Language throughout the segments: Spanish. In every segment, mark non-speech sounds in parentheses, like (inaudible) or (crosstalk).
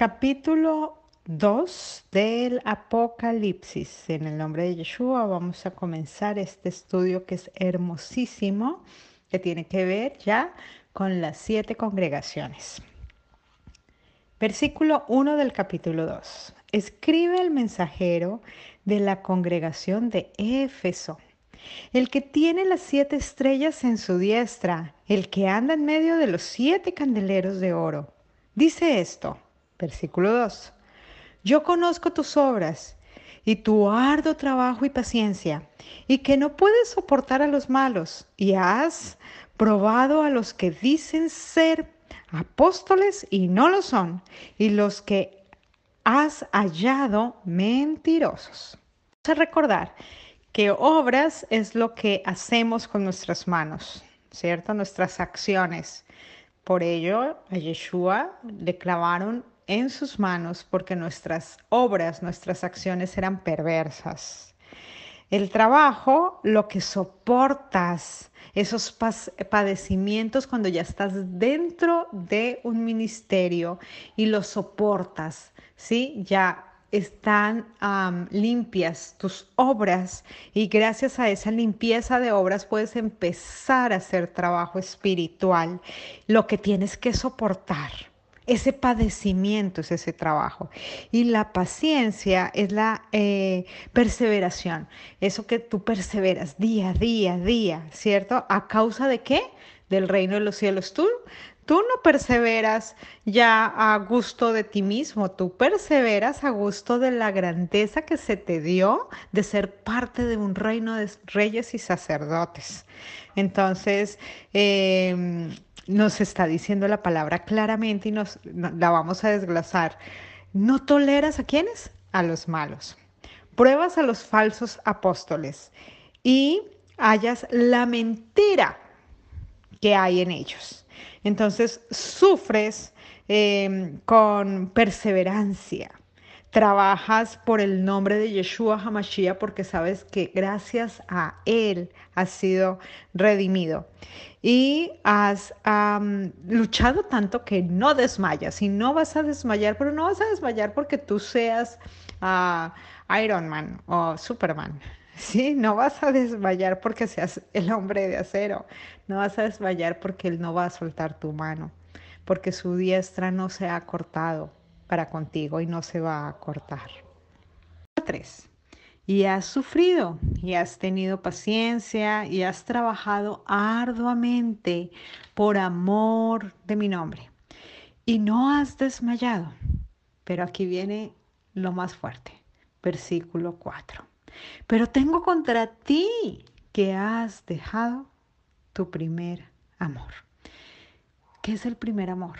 Capítulo 2 del Apocalipsis. En el nombre de Yeshua vamos a comenzar este estudio que es hermosísimo, que tiene que ver ya con las siete congregaciones. Versículo 1 del capítulo 2. Escribe el mensajero de la congregación de Éfeso, el que tiene las siete estrellas en su diestra, el que anda en medio de los siete candeleros de oro. Dice esto. Versículo 2. Yo conozco tus obras y tu arduo trabajo y paciencia, y que no puedes soportar a los malos, y has probado a los que dicen ser apóstoles y no lo son, y los que has hallado mentirosos. Vamos a recordar que obras es lo que hacemos con nuestras manos, ¿cierto? Nuestras acciones. Por ello, a Yeshua le clavaron en sus manos porque nuestras obras, nuestras acciones eran perversas. El trabajo, lo que soportas, esos padecimientos cuando ya estás dentro de un ministerio y los soportas, ¿sí? Ya están limpias tus obras y gracias a esa limpieza de obras puedes empezar a hacer trabajo espiritual, lo que tienes que soportar ese padecimiento es ese trabajo. Y la paciencia es la eh, perseveración, eso que tú perseveras día, día, día, ¿cierto? ¿A causa de qué? Del reino de los cielos. Tú, tú no perseveras ya a gusto de ti mismo, tú perseveras a gusto de la grandeza que se te dio de ser parte de un reino de reyes y sacerdotes. Entonces, eh, nos está diciendo la palabra claramente y nos la vamos a desglosar. No toleras a quiénes? A los malos. Pruebas a los falsos apóstoles y hallas la mentira que hay en ellos. Entonces sufres em, con perseverancia. Trabajas por el nombre de Yeshua Hamashiach porque sabes que gracias a Él has sido redimido y has luchado tanto que no desmayas y no vas a desmayar, pero no vas a desmayar porque tú seas uh, Iron Man o Superman. (laughs) Sí, no vas a desmayar porque seas el hombre de acero. No vas a desmayar porque Él no va a soltar tu mano, porque su diestra no se ha cortado para contigo y no se va a cortar. Tres y has sufrido y has tenido paciencia y has trabajado arduamente por amor de mi nombre y no has desmayado. Pero aquí viene lo más fuerte, versículo 4. Pero tengo contra ti que has dejado tu primer amor. ¿Qué es el primer amor?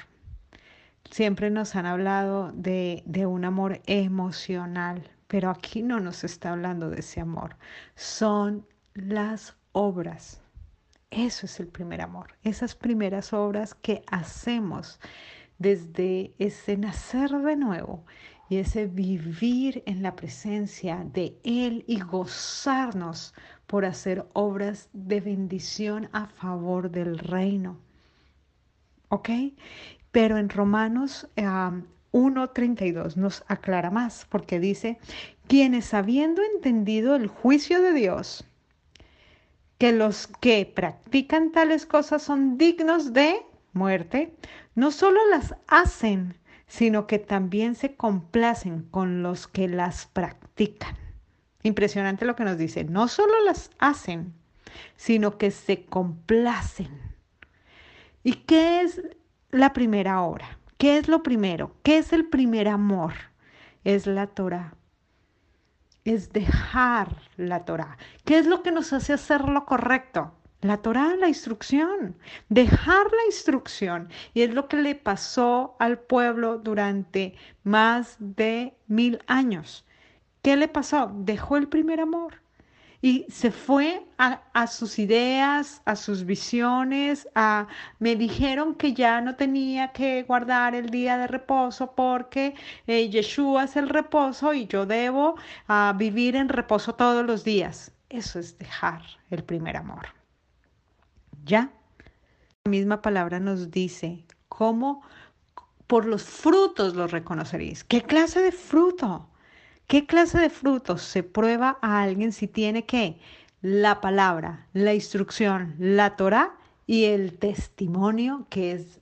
Siempre nos han hablado de, de un amor emocional, pero aquí no nos está hablando de ese amor. Son las obras. Eso es el primer amor. Esas primeras obras que hacemos desde ese nacer de nuevo y ese vivir en la presencia de Él y gozarnos por hacer obras de bendición a favor del reino. ¿Ok? Pero en Romanos 1.32 nos aclara más porque dice, quienes habiendo entendido el juicio de Dios, que los que practican tales cosas son dignos de muerte, no solo las hacen, sino que también se complacen con los que las practican. Impresionante lo que nos dice, no solo las hacen, sino que se complacen. ¿Y qué es la primera hora? ¿Qué es lo primero? ¿Qué es el primer amor? Es la Torah. Es dejar la Torah. ¿Qué es lo que nos hace hacer lo correcto? La Torah, la instrucción, dejar la instrucción. Y es lo que le pasó al pueblo durante más de mil años. ¿Qué le pasó? Dejó el primer amor y se fue a, sus ideas, a sus visiones, a, me dijeron que ya no tenía que guardar el día de reposo porque eh, Yeshua es el reposo y yo debo ah, vivir en reposo todos los días. Eso es dejar el primer amor. ¿Ya? La misma palabra nos dice cómo por los frutos los reconoceréis. ¿Qué clase de fruto? ¿Qué clase de frutos se prueba a alguien si tiene que la palabra, la instrucción, la Torah y el testimonio que es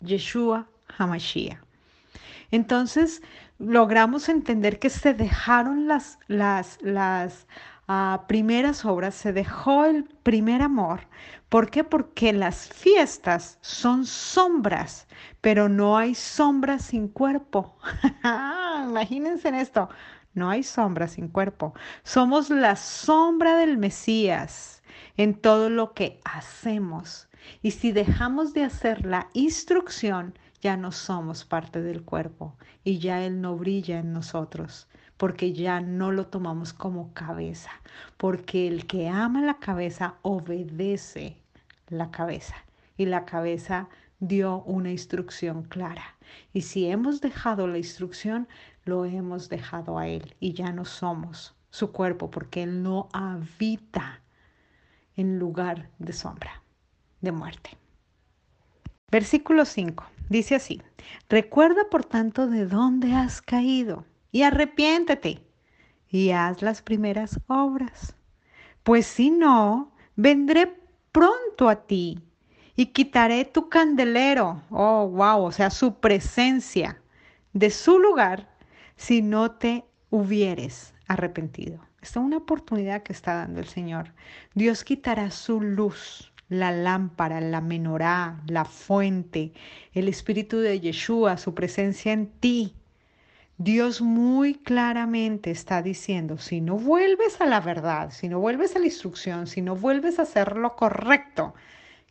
Yeshua Hamashiach? Entonces logramos entender que se dejaron las, las, las uh, primeras obras, se dejó el primer amor. ¿Por qué? Porque las fiestas son sombras, pero no hay sombras sin cuerpo. (laughs) Imagínense en esto. No hay sombra sin cuerpo. Somos la sombra del Mesías en todo lo que hacemos. Y si dejamos de hacer la instrucción, ya no somos parte del cuerpo y ya Él no brilla en nosotros, porque ya no lo tomamos como cabeza, porque el que ama la cabeza obedece la cabeza y la cabeza dio una instrucción clara. Y si hemos dejado la instrucción, lo hemos dejado a Él y ya no somos su cuerpo porque Él no habita en lugar de sombra, de muerte. Versículo 5. Dice así, recuerda por tanto de dónde has caído y arrepiéntete y haz las primeras obras. Pues si no, vendré pronto a ti y quitaré tu candelero, oh, wow, o sea, su presencia de su lugar si no te hubieres arrepentido. Esta es una oportunidad que está dando el Señor. Dios quitará su luz la lámpara, la menorá, la fuente, el Espíritu de Yeshua, su presencia en ti. Dios muy claramente está diciendo, si no vuelves a la verdad, si no vuelves a la instrucción, si no vuelves a hacer lo correcto,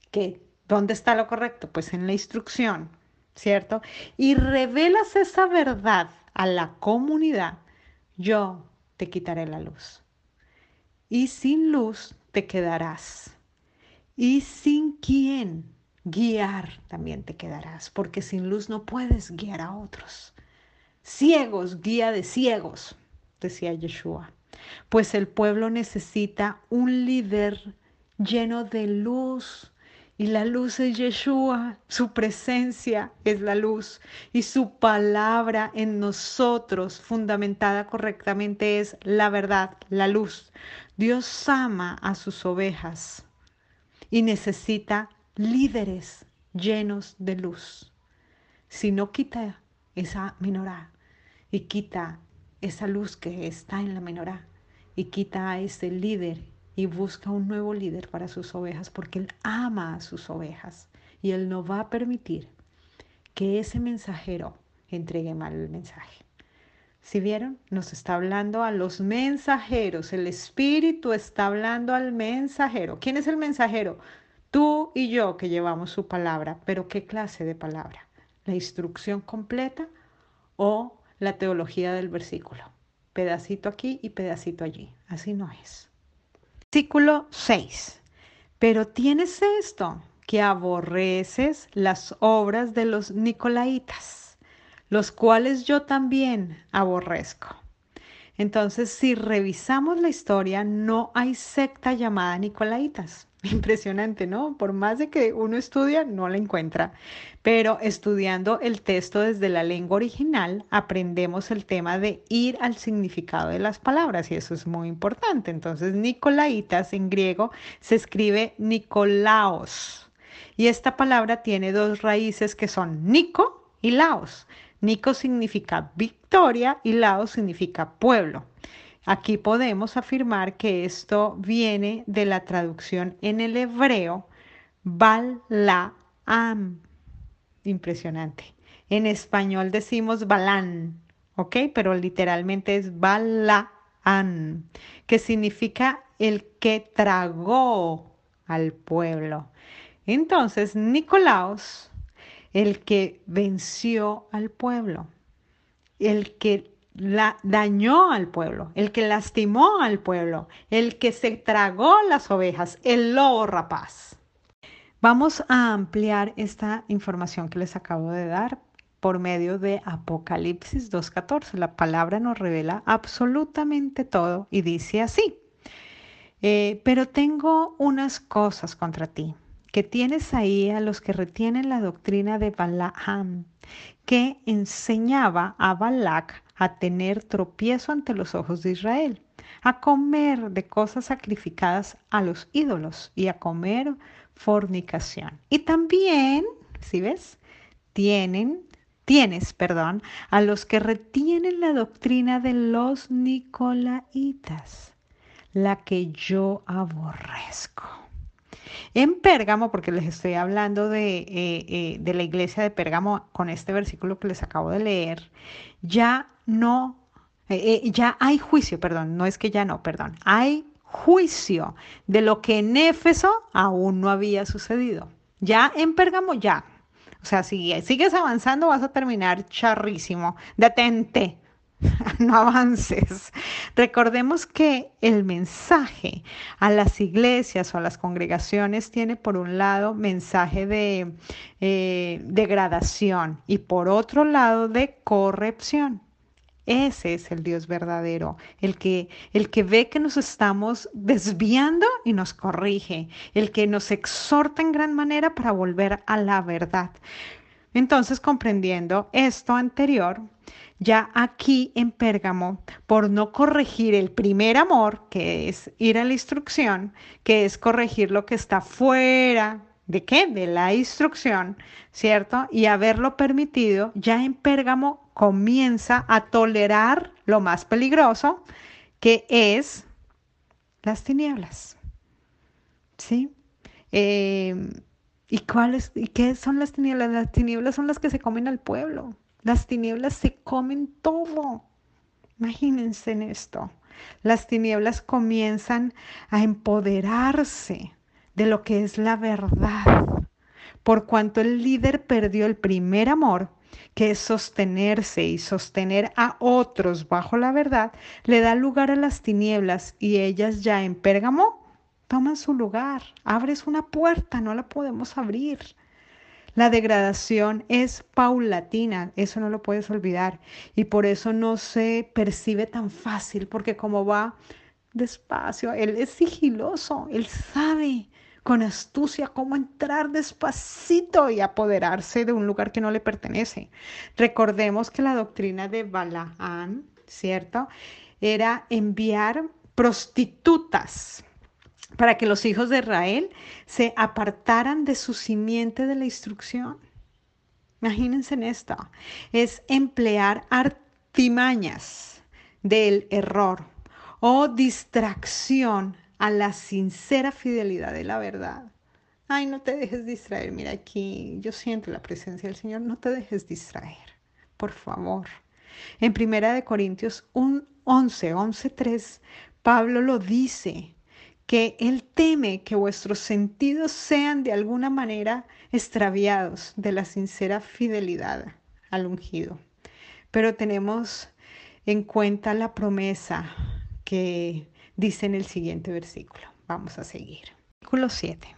que ¿dónde está lo correcto? Pues en la instrucción, ¿cierto? Y revelas esa verdad a la comunidad, yo te quitaré la luz. Y sin luz te quedarás y sin quién guiar también te quedarás, porque sin luz no puedes guiar a otros. Ciegos, guía de ciegos, decía Yeshua. Pues el pueblo necesita un líder lleno de luz. Y la luz es Yeshua, su presencia es la luz y su palabra en nosotros, fundamentada correctamente, es la verdad, la luz. Dios ama a sus ovejas y necesita líderes llenos de luz. Si no quita esa menorá y quita esa luz que está en la menorá y quita a ese líder y busca un nuevo líder para sus ovejas porque él ama a sus ovejas y él no va a permitir que ese mensajero entregue mal el mensaje. Si vieron, nos está hablando a los mensajeros. El Espíritu está hablando al mensajero. ¿Quién es el mensajero? Tú y yo que llevamos su palabra. Pero ¿qué clase de palabra? ¿La instrucción completa o la teología del versículo? Pedacito aquí y pedacito allí. Así no es. Versículo 6. Pero tienes esto, que aborreces las obras de los nicolaitas los cuales yo también aborrezco. Entonces, si revisamos la historia, no hay secta llamada Nicolaitas. (laughs) Impresionante, ¿no? Por más de que uno estudia, no la encuentra. Pero estudiando el texto desde la lengua original, aprendemos el tema de ir al significado de las palabras y eso es muy importante. Entonces, Nicolaitas en griego se escribe Nicolaos. Y esta palabra tiene dos raíces que son Nico y Laos. Nico significa victoria y Laos significa pueblo. Aquí podemos afirmar que esto viene de la traducción en el hebreo Balaam. Impresionante. En español decimos Balán, ¿ok? Pero literalmente es Balaam, que significa el que tragó al pueblo. Entonces, Nicolaos el que venció al pueblo, el que la, dañó al pueblo, el que lastimó al pueblo, el que se tragó las ovejas, el lobo rapaz. Vamos a ampliar esta información que les acabo de dar por medio de Apocalipsis 2.14. La palabra nos revela absolutamente todo y dice así, eh, pero tengo unas cosas contra ti que tienes ahí a los que retienen la doctrina de Balaam, que enseñaba a Balac a tener tropiezo ante los ojos de Israel, a comer de cosas sacrificadas a los ídolos y a comer fornicación. Y también, si ves, tienen tienes, perdón, a los que retienen la doctrina de los nicolaitas, la que yo aborrezco. En Pérgamo, porque les estoy hablando de, eh, eh, de la iglesia de Pérgamo con este versículo que les acabo de leer, ya no, eh, ya hay juicio, perdón, no es que ya no, perdón, hay juicio de lo que en Éfeso aún no había sucedido. Ya en Pérgamo ya. O sea, si sigues avanzando vas a terminar charrísimo. Detente. (laughs) no avances. Recordemos que el mensaje a las iglesias o a las congregaciones tiene por un lado mensaje de eh, degradación y por otro lado de corrección. Ese es el Dios verdadero, el que, el que ve que nos estamos desviando y nos corrige, el que nos exhorta en gran manera para volver a la verdad. Entonces, comprendiendo esto anterior, ya aquí en Pérgamo, por no corregir el primer amor, que es ir a la instrucción, que es corregir lo que está fuera de qué? De la instrucción, ¿cierto? Y haberlo permitido, ya en Pérgamo comienza a tolerar lo más peligroso, que es las tinieblas. ¿Sí? Eh, ¿Y cuáles? ¿Y qué son las tinieblas? Las tinieblas son las que se comen al pueblo. Las tinieblas se comen todo. Imagínense en esto. Las tinieblas comienzan a empoderarse de lo que es la verdad. Por cuanto el líder perdió el primer amor, que es sostenerse y sostener a otros bajo la verdad, le da lugar a las tinieblas y ellas ya en Pérgamo toman su lugar. Abres una puerta, no la podemos abrir. La degradación es paulatina, eso no lo puedes olvidar. Y por eso no se percibe tan fácil, porque como va despacio, él es sigiloso, él sabe con astucia cómo entrar despacito y apoderarse de un lugar que no le pertenece. Recordemos que la doctrina de Balaán, ¿cierto? Era enviar prostitutas para que los hijos de Israel se apartaran de su simiente de la instrucción. Imagínense en esto. Es emplear artimañas del error o distracción a la sincera fidelidad de la verdad. Ay, no te dejes distraer. Mira aquí, yo siento la presencia del Señor. No te dejes distraer, por favor. En Primera de Corintios 11, 11, 3, Pablo lo dice que Él teme que vuestros sentidos sean de alguna manera extraviados de la sincera fidelidad al ungido. Pero tenemos en cuenta la promesa que dice en el siguiente versículo. Vamos a seguir. Versículo 7.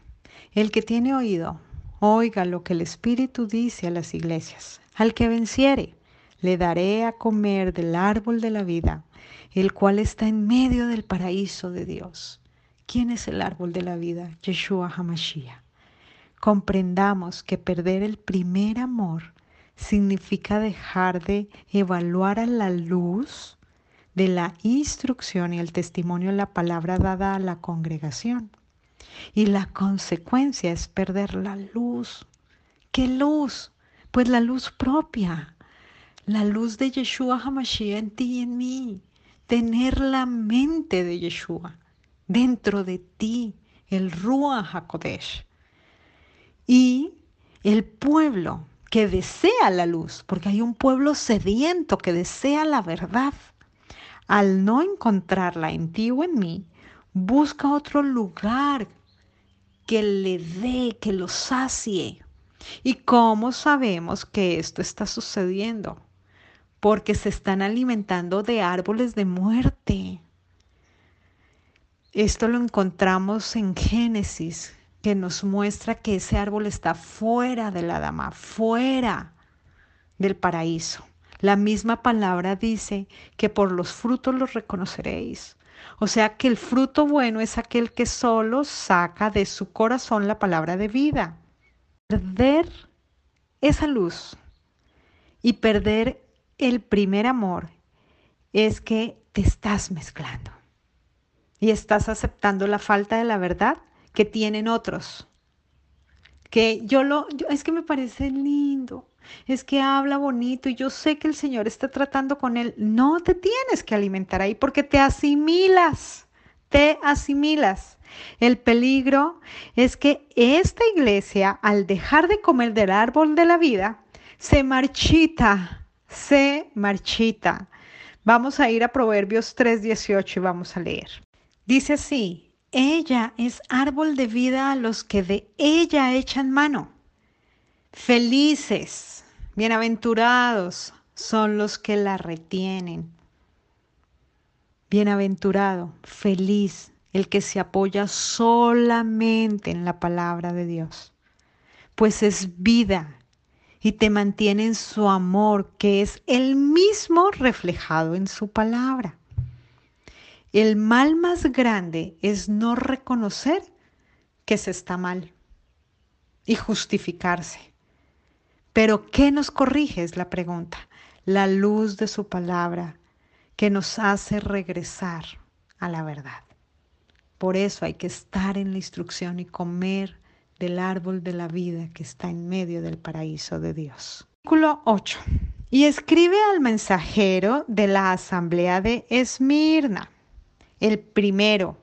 El que tiene oído, oiga lo que el Espíritu dice a las iglesias. Al que venciere, le daré a comer del árbol de la vida, el cual está en medio del paraíso de Dios. ¿Quién es el árbol de la vida? Yeshua HaMashiach. Comprendamos que perder el primer amor significa dejar de evaluar a la luz de la instrucción y el testimonio en la palabra dada a la congregación. Y la consecuencia es perder la luz. ¿Qué luz? Pues la luz propia, la luz de Yeshua HaMashiach en ti y en mí. Tener la mente de Yeshua dentro de ti el Ruach HaKodesh. Y el pueblo que desea la luz, porque hay un pueblo sediento que desea la verdad, al no encontrarla en ti o en mí, busca otro lugar que le dé, que lo sacie. ¿Y cómo sabemos que esto está sucediendo? Porque se están alimentando de árboles de muerte. Esto lo encontramos en Génesis, que nos muestra que ese árbol está fuera de la dama, fuera del paraíso. La misma palabra dice que por los frutos los reconoceréis. O sea que el fruto bueno es aquel que solo saca de su corazón la palabra de vida. Perder esa luz y perder el primer amor es que te estás mezclando y estás aceptando la falta de la verdad que tienen otros. Que yo lo, es que me parece lindo, es que habla bonito y yo sé que el Señor está tratando con él. No te tienes que alimentar ahí porque te asimilas, te asimilas. El peligro es que esta iglesia, al dejar de comer del árbol de la vida, se marchita, se marchita. Vamos a ir a Proverbios 3:18 y vamos a leer. Dice así, ella es árbol de vida a los que de ella echan mano. Felices, bienaventurados son los que la retienen. Bienaventurado, feliz, el que se apoya solamente en la palabra de Dios, pues es vida y te mantiene en su amor, que es el mismo reflejado en su palabra. El mal más grande es no reconocer que se está mal y justificarse. Pero ¿qué nos corrige? Es la pregunta. La luz de su palabra que nos hace regresar a la verdad. Por eso hay que estar en la instrucción y comer del árbol de la vida que está en medio del paraíso de Dios. Artículo 8. Y escribe al mensajero de la asamblea de Esmirna, el primero,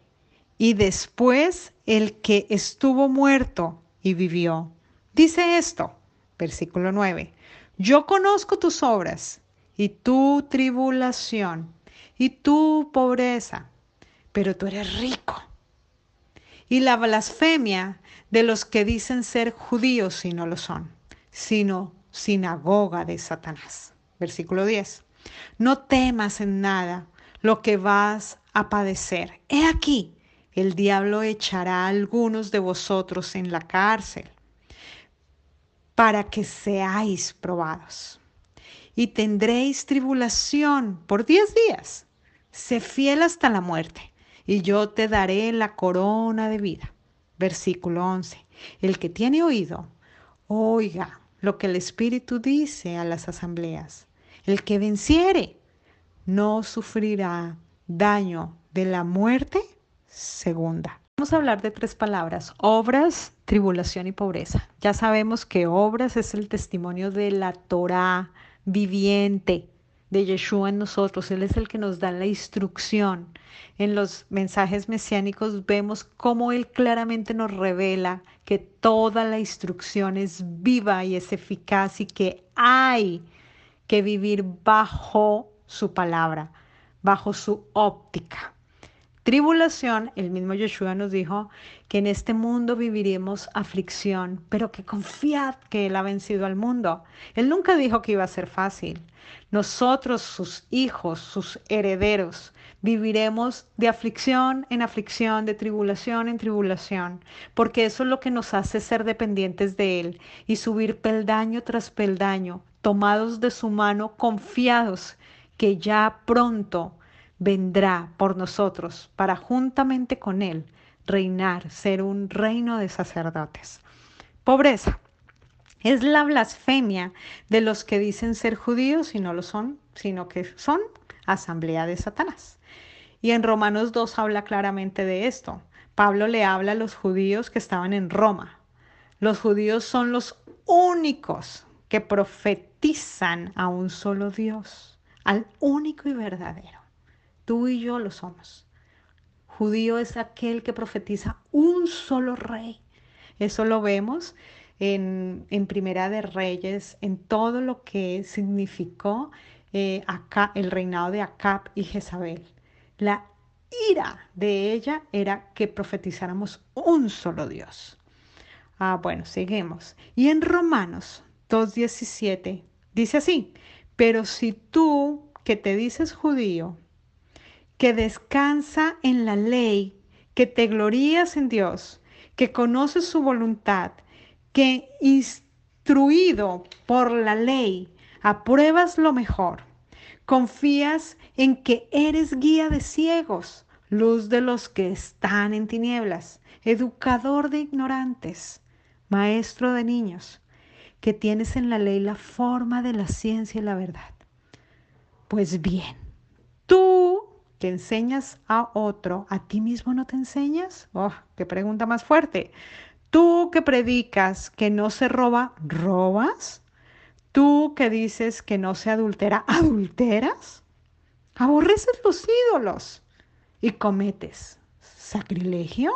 y después el que estuvo muerto y vivió. Dice esto, versículo 9, yo conozco tus obras y tu tribulación y tu pobreza, pero tú eres rico. Y la blasfemia de los que dicen ser judíos y no lo son, sino sinagoga de Satanás. Versículo 10. No temas en nada lo que vas a padecer. He aquí, el diablo echará a algunos de vosotros en la cárcel para que seáis probados. Y tendréis tribulación por diez días. Sé fiel hasta la muerte, y yo te daré la corona de vida. Versículo 11. El que tiene oído, oiga lo que el Espíritu dice a las asambleas. El que venciere no sufrirá daño de la muerte segunda. Vamos a hablar de tres palabras, obras, tribulación y pobreza. Ya sabemos que obras es el testimonio de la Torah viviente, de Yeshua en nosotros. Él es el que nos da la instrucción. En los mensajes mesiánicos vemos cómo Él claramente nos revela que toda la instrucción es viva y es eficaz y que hay que vivir bajo su palabra, bajo su óptica. Tribulación, el mismo Yeshua nos dijo que en este mundo viviremos aflicción, pero que confiad que Él ha vencido al mundo. Él nunca dijo que iba a ser fácil. Nosotros, sus hijos, sus herederos, viviremos de aflicción en aflicción, de tribulación en tribulación, porque eso es lo que nos hace ser dependientes de Él y subir peldaño tras peldaño, tomados de su mano, confiados que ya pronto vendrá por nosotros para juntamente con Él reinar, ser un reino de sacerdotes. Pobreza. Es la blasfemia de los que dicen ser judíos y no lo son, sino que son asamblea de Satanás. Y en Romanos 2 habla claramente de esto. Pablo le habla a los judíos que estaban en Roma. Los judíos son los únicos que profetizan a un solo Dios, al único y verdadero. Tú y yo lo somos. Judío es aquel que profetiza un solo rey. Eso lo vemos en, Primera de Reyes, en todo lo que significó eh, acá, el reinado de Acab y Jezabel. La ira de ella era que profetizáramos un solo Dios. Ah, bueno, seguimos. Y en Romanos 2.17 dice así, pero si tú que te dices judío que descansa en la ley, que te glorías en Dios, que conoces su voluntad, que instruido por la ley apruebas lo mejor, confías en que eres guía de ciegos, luz de los que están en tinieblas, educador de ignorantes, maestro de niños, que tienes en la ley la forma de la ciencia y la verdad. Pues bien, tú que enseñas a otro, ¿a ti mismo no te enseñas? Oh, qué pregunta más fuerte. Tú que predicas que no se roba, ¿robas? Tú que dices que no se adultera, ¿adulteras? Aborreces los ídolos y cometes sacrilegio.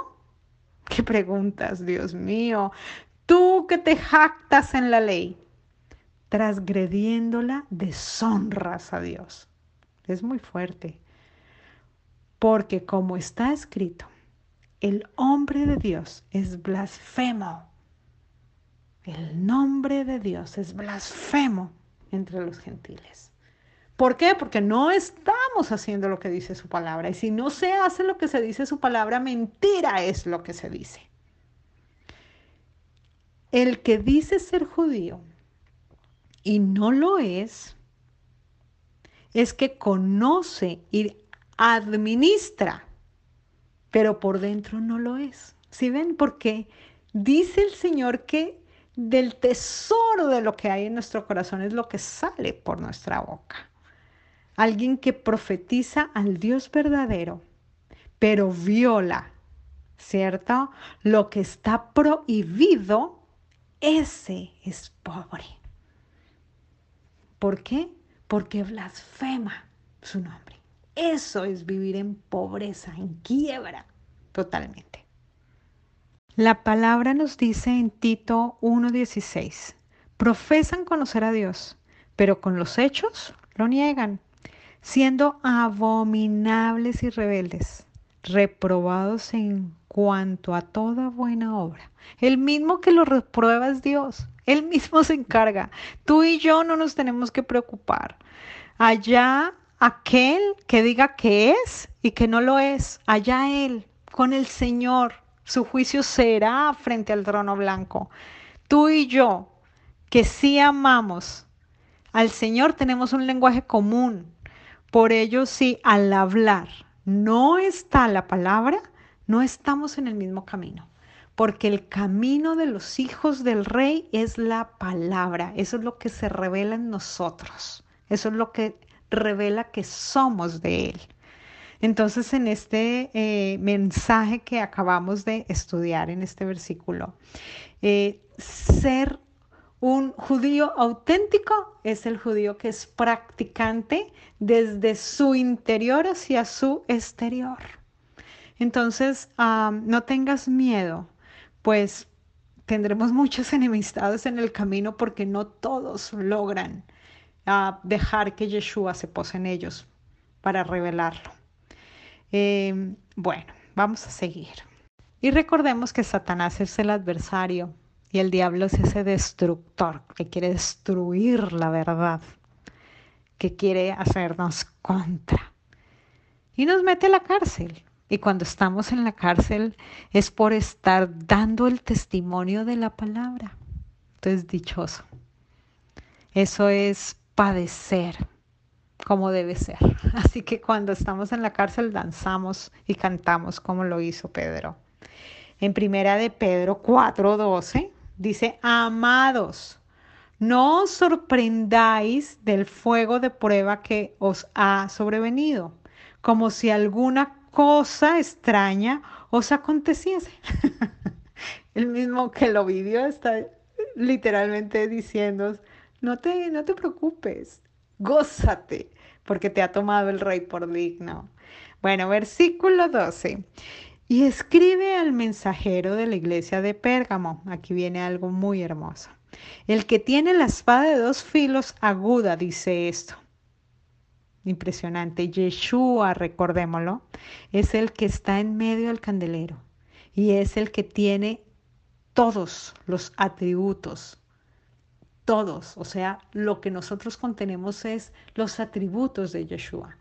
¿Qué preguntas, Dios mío? Tú que te jactas en la ley, transgrediéndola, deshonras a Dios. Es muy fuerte. Porque como está escrito, el hombre de Dios es blasfemo. El nombre de Dios es blasfemo entre los gentiles. ¿Por qué? Porque no estamos haciendo lo que dice su palabra. Y si no se hace lo que se dice su palabra, mentira es lo que se dice. El que dice ser judío y no lo es, es que conoce y administra, pero por dentro no lo es. ¿Sí ven? Porque dice el Señor que del tesoro de lo que hay en nuestro corazón es lo que sale por nuestra boca. Alguien que profetiza al Dios verdadero, pero viola, ¿cierto? Lo que está prohibido, ese es pobre. ¿Por qué? Porque blasfema su nombre. Eso es vivir en pobreza, en quiebra, totalmente. La palabra nos dice en Tito 1.16, profesan conocer a Dios, pero con los hechos lo niegan, siendo abominables y rebeldes, reprobados en cuanto a toda buena obra. El mismo que lo reprueba es Dios, Él mismo se encarga. Tú y yo no nos tenemos que preocupar. Allá aquel que diga que es y que no lo es, allá él, con el Señor, su juicio será frente al trono blanco. Tú y yo, que sí amamos al Señor, tenemos un lenguaje común. Por ello, si al hablar no está la palabra, no estamos en el mismo camino. Porque el camino de los hijos del rey es la palabra. Eso es lo que se revela en nosotros. Eso es lo que revela que somos de Él. Entonces, en este eh, mensaje que acabamos de estudiar en este versículo, eh, ser un judío auténtico es el judío que es practicante desde su interior hacia su exterior. Entonces, no tengas miedo, pues tendremos muchas (laughs) enemistades en el camino porque no todos logran a dejar que Yeshua se pose en ellos para revelarlo. Em, bueno, vamos a seguir. Y recordemos que Satanás es el adversario y el diablo es ese destructor que quiere destruir la verdad, que quiere hacernos contra. Y nos mete a la cárcel. Y cuando estamos en la cárcel es por estar dando el testimonio de la palabra. Entonces, dichoso. Eso es padecer como debe ser. (laughs) Así que cuando estamos en la cárcel danzamos y cantamos como lo hizo Pedro. En primera de Pedro 4:12 dice, amados, no os sorprendáis del fuego de prueba que os ha sobrevenido, como si alguna cosa extraña os aconteciese. (laughs) El mismo que lo vivió está literalmente diciendo, no te, no te preocupes, gózate, porque te ha tomado el rey por digno. Bueno, versículo 12. Y escribe al mensajero de la iglesia de Pérgamo. Aquí viene algo muy hermoso. El que tiene la espada de dos filos aguda dice esto. Impresionante. Yeshua, recordémoslo, es el que está en medio del candelero y es el que tiene todos los atributos todos, o sea, lo que nosotros contenemos es los atributos de Yeshua.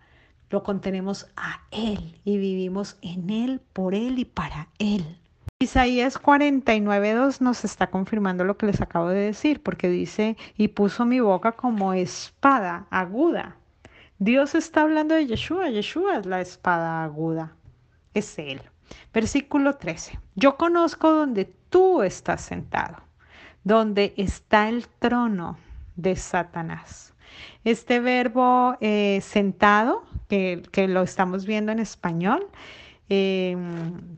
Lo contenemos a Él y vivimos en Él, por Él y para Él. Isaías 49.2 nos está confirmando lo que les acabo de decir, porque dice, y puso mi boca como espada aguda. Dios está hablando de Yeshua, Yeshua es la espada aguda. es Él. Versículo 13. Yo conozco donde tú estás sentado, donde está el trono de Satanás. Este verbo eh, sentado, que, lo estamos viendo en español, em,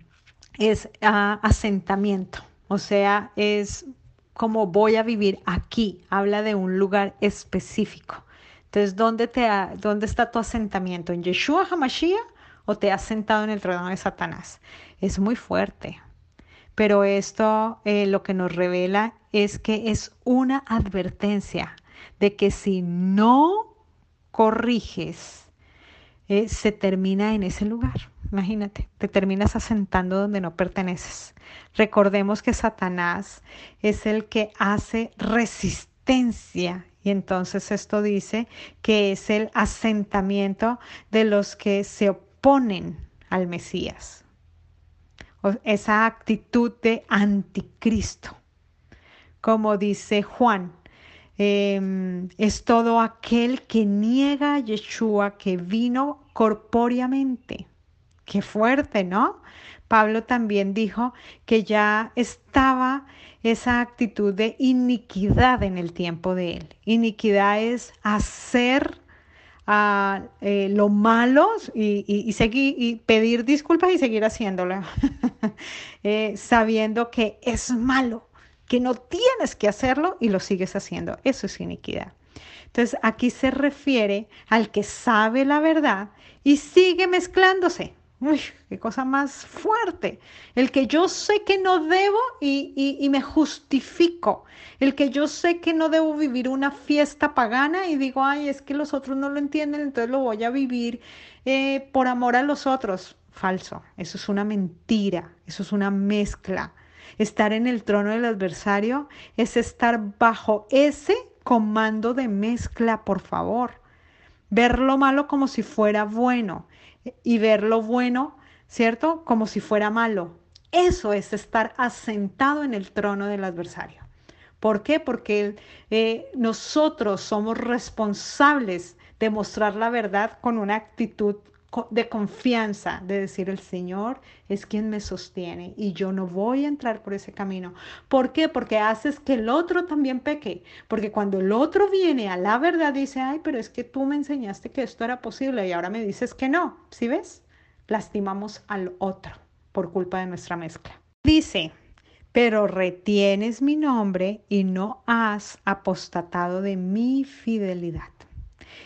es ah, asentamiento, o sea, es como voy a vivir aquí, habla de un lugar específico. Entonces, ¿dónde, te ¿dónde está tu asentamiento? ¿En Yeshua HaMashiach o te has sentado en el trono de Satanás? Es muy fuerte, pero esto eh, lo que nos revela es que es una advertencia de que si no corriges, eh, se termina en ese lugar. Imagínate, te terminas asentando donde no perteneces. Recordemos que Satanás es el que hace resistencia y entonces esto dice que es el asentamiento de los que se oponen al Mesías. esa actitud de anticristo. Como dice Juan, em, es todo aquel que niega a Yeshua que vino corpóreamente. Qué fuerte, ¿no? Pablo también dijo que ya estaba esa actitud de iniquidad en el tiempo de él. Iniquidad es hacer uh, eh, lo malo y, seguir, y pedir disculpas y seguir haciéndolo, (laughs) eh, sabiendo que es malo, que no tienes que hacerlo y lo sigues haciendo. Eso es iniquidad. Entonces aquí se refiere al que sabe la verdad y sigue mezclándose. Uy, qué cosa más fuerte. El que yo sé que no debo y, me justifico. El que yo sé que no debo vivir una fiesta pagana y digo, ay, es que los otros no lo entienden, entonces lo voy a vivir eh, por amor a los otros. Falso. Eso es una mentira. Eso es una mezcla. Estar en el trono del adversario es estar bajo ese comando de mezcla, por favor. Ver lo malo como si fuera bueno y ver lo bueno, ¿cierto? Como si fuera malo. Eso es estar asentado en el trono del adversario. ¿Por qué? Porque eh, nosotros somos responsables de mostrar la verdad con una actitud de confianza, de decir el Señor es quien me sostiene y yo no voy a entrar por ese camino. ¿Por qué? Porque haces que el otro también peque. Porque cuando el otro viene a la verdad dice, ay, pero es que tú me enseñaste que esto era posible y ahora me dices que no. ¿Sí ves? Lastimamos al otro por culpa de nuestra mezcla. Dice, pero retienes mi nombre y no has apostatado de mi fidelidad.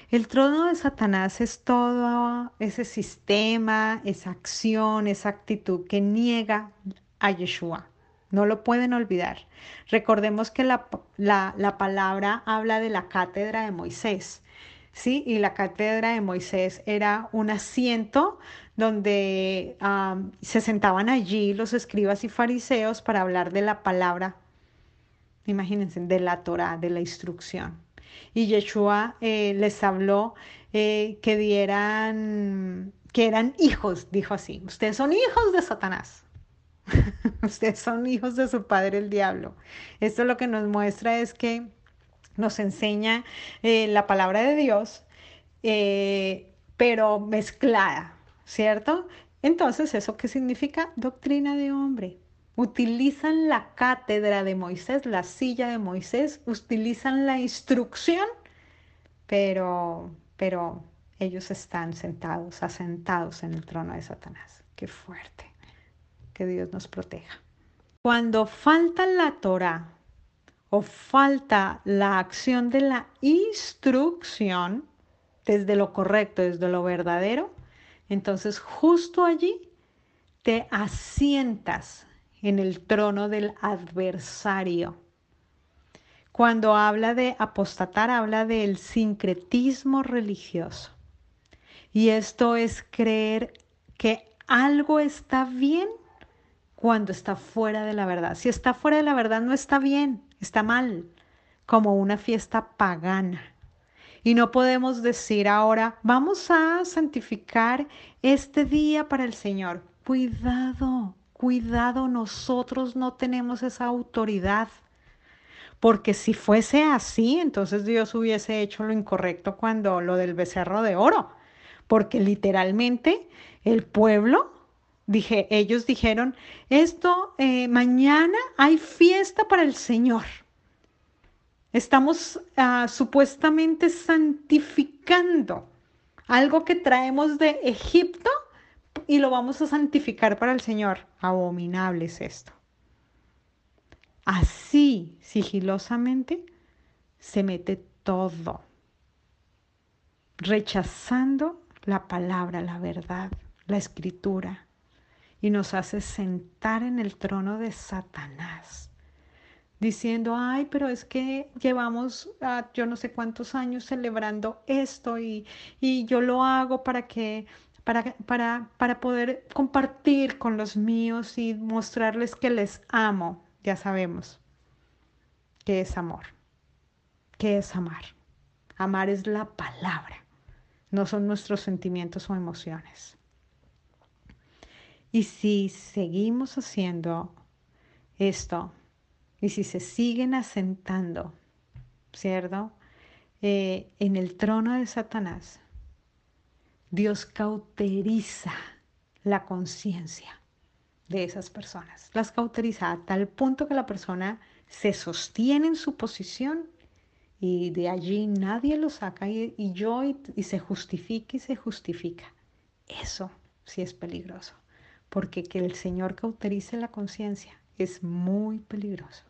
El trono de Satanás es todo ese sistema, esa acción, esa actitud que niega a Yeshua. No lo pueden olvidar. Recordemos que la, palabra habla de la cátedra de Moisés. ¿sí? Y la cátedra de Moisés era un asiento donde se sentaban allí los escribas y fariseos para hablar de la palabra, imagínense, de la Torah, de la instrucción y Yeshua eh, les habló eh, que dieran, que eran hijos, dijo así, ustedes son hijos de Satanás. (laughs) ustedes son hijos de su padre el diablo. Esto lo que nos muestra es que nos enseña eh, la palabra de Dios, pero mezclada, ¿cierto? Entonces, ¿eso qué significa? Doctrina de hombre utilizan la cátedra de Moisés, la silla de Moisés, utilizan la instrucción, pero, pero ellos están sentados, asentados en el trono de Satanás. Qué fuerte. Que Dios nos proteja. Cuando falta la Torah o falta la acción de la instrucción desde lo correcto, desde lo verdadero, entonces justo allí te asientas en el trono del adversario. Cuando habla de apostatar, habla del sincretismo religioso. Y esto es creer que algo está bien cuando está fuera de la verdad. Si está fuera de la verdad, no está bien, está mal, como una fiesta pagana. Y no podemos decir ahora, vamos a santificar este día para el Señor. Cuidado, Cuidado, nosotros no tenemos esa autoridad. Porque si fuese así, entonces Dios hubiese hecho lo incorrecto cuando lo del becerro de oro. Porque literalmente el pueblo dije, ellos dijeron, esto, eh, mañana hay fiesta para el Señor. Estamos ah, supuestamente santificando algo que traemos de Egipto y lo vamos a santificar para el Señor. Abominable es esto. Así, sigilosamente, se mete todo, rechazando la palabra, la verdad, la escritura, y nos hace sentar en el trono de Satanás, diciendo, ay, pero es que llevamos ah, yo no sé cuántos años celebrando esto y, y yo lo hago para que para, para, para, poder compartir con los míos y mostrarles que les amo. Ya sabemos qué es amor. ¿Qué es amar? Amar es la palabra, no son nuestros sentimientos o emociones. Y si seguimos haciendo esto, y si se siguen asentando, ¿cierto? Eh, en el trono de Satanás, Dios cauteriza la conciencia de esas personas. Las cauteriza a tal punto que la persona se sostiene en su posición y de allí nadie lo saca y, yo y, y se justifica y se justifica. Eso sí es peligroso porque que el Señor cauterice la conciencia es muy peligroso.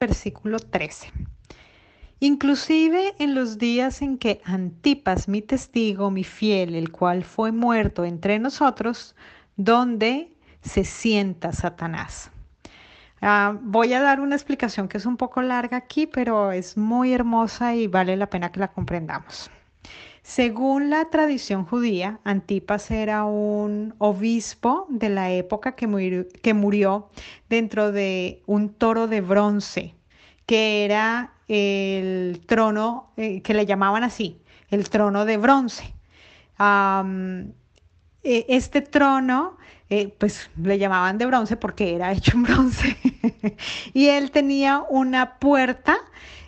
Versículo 13. Inclusive en los días en que Antipas, mi testigo, mi fiel, el cual fue muerto entre nosotros, donde se sienta Satanás. Ah, voy a dar una explicación que es un poco larga aquí, pero es muy hermosa y vale la pena que la comprendamos. Según la tradición judía, Antipas era un obispo de la época que murió, dentro de un toro de bronce, que era el trono, eh, que le llamaban así, el trono de bronce. E, este trono, eh, pues le llamaban de bronce porque era hecho en bronce. (laughs) y él tenía una puerta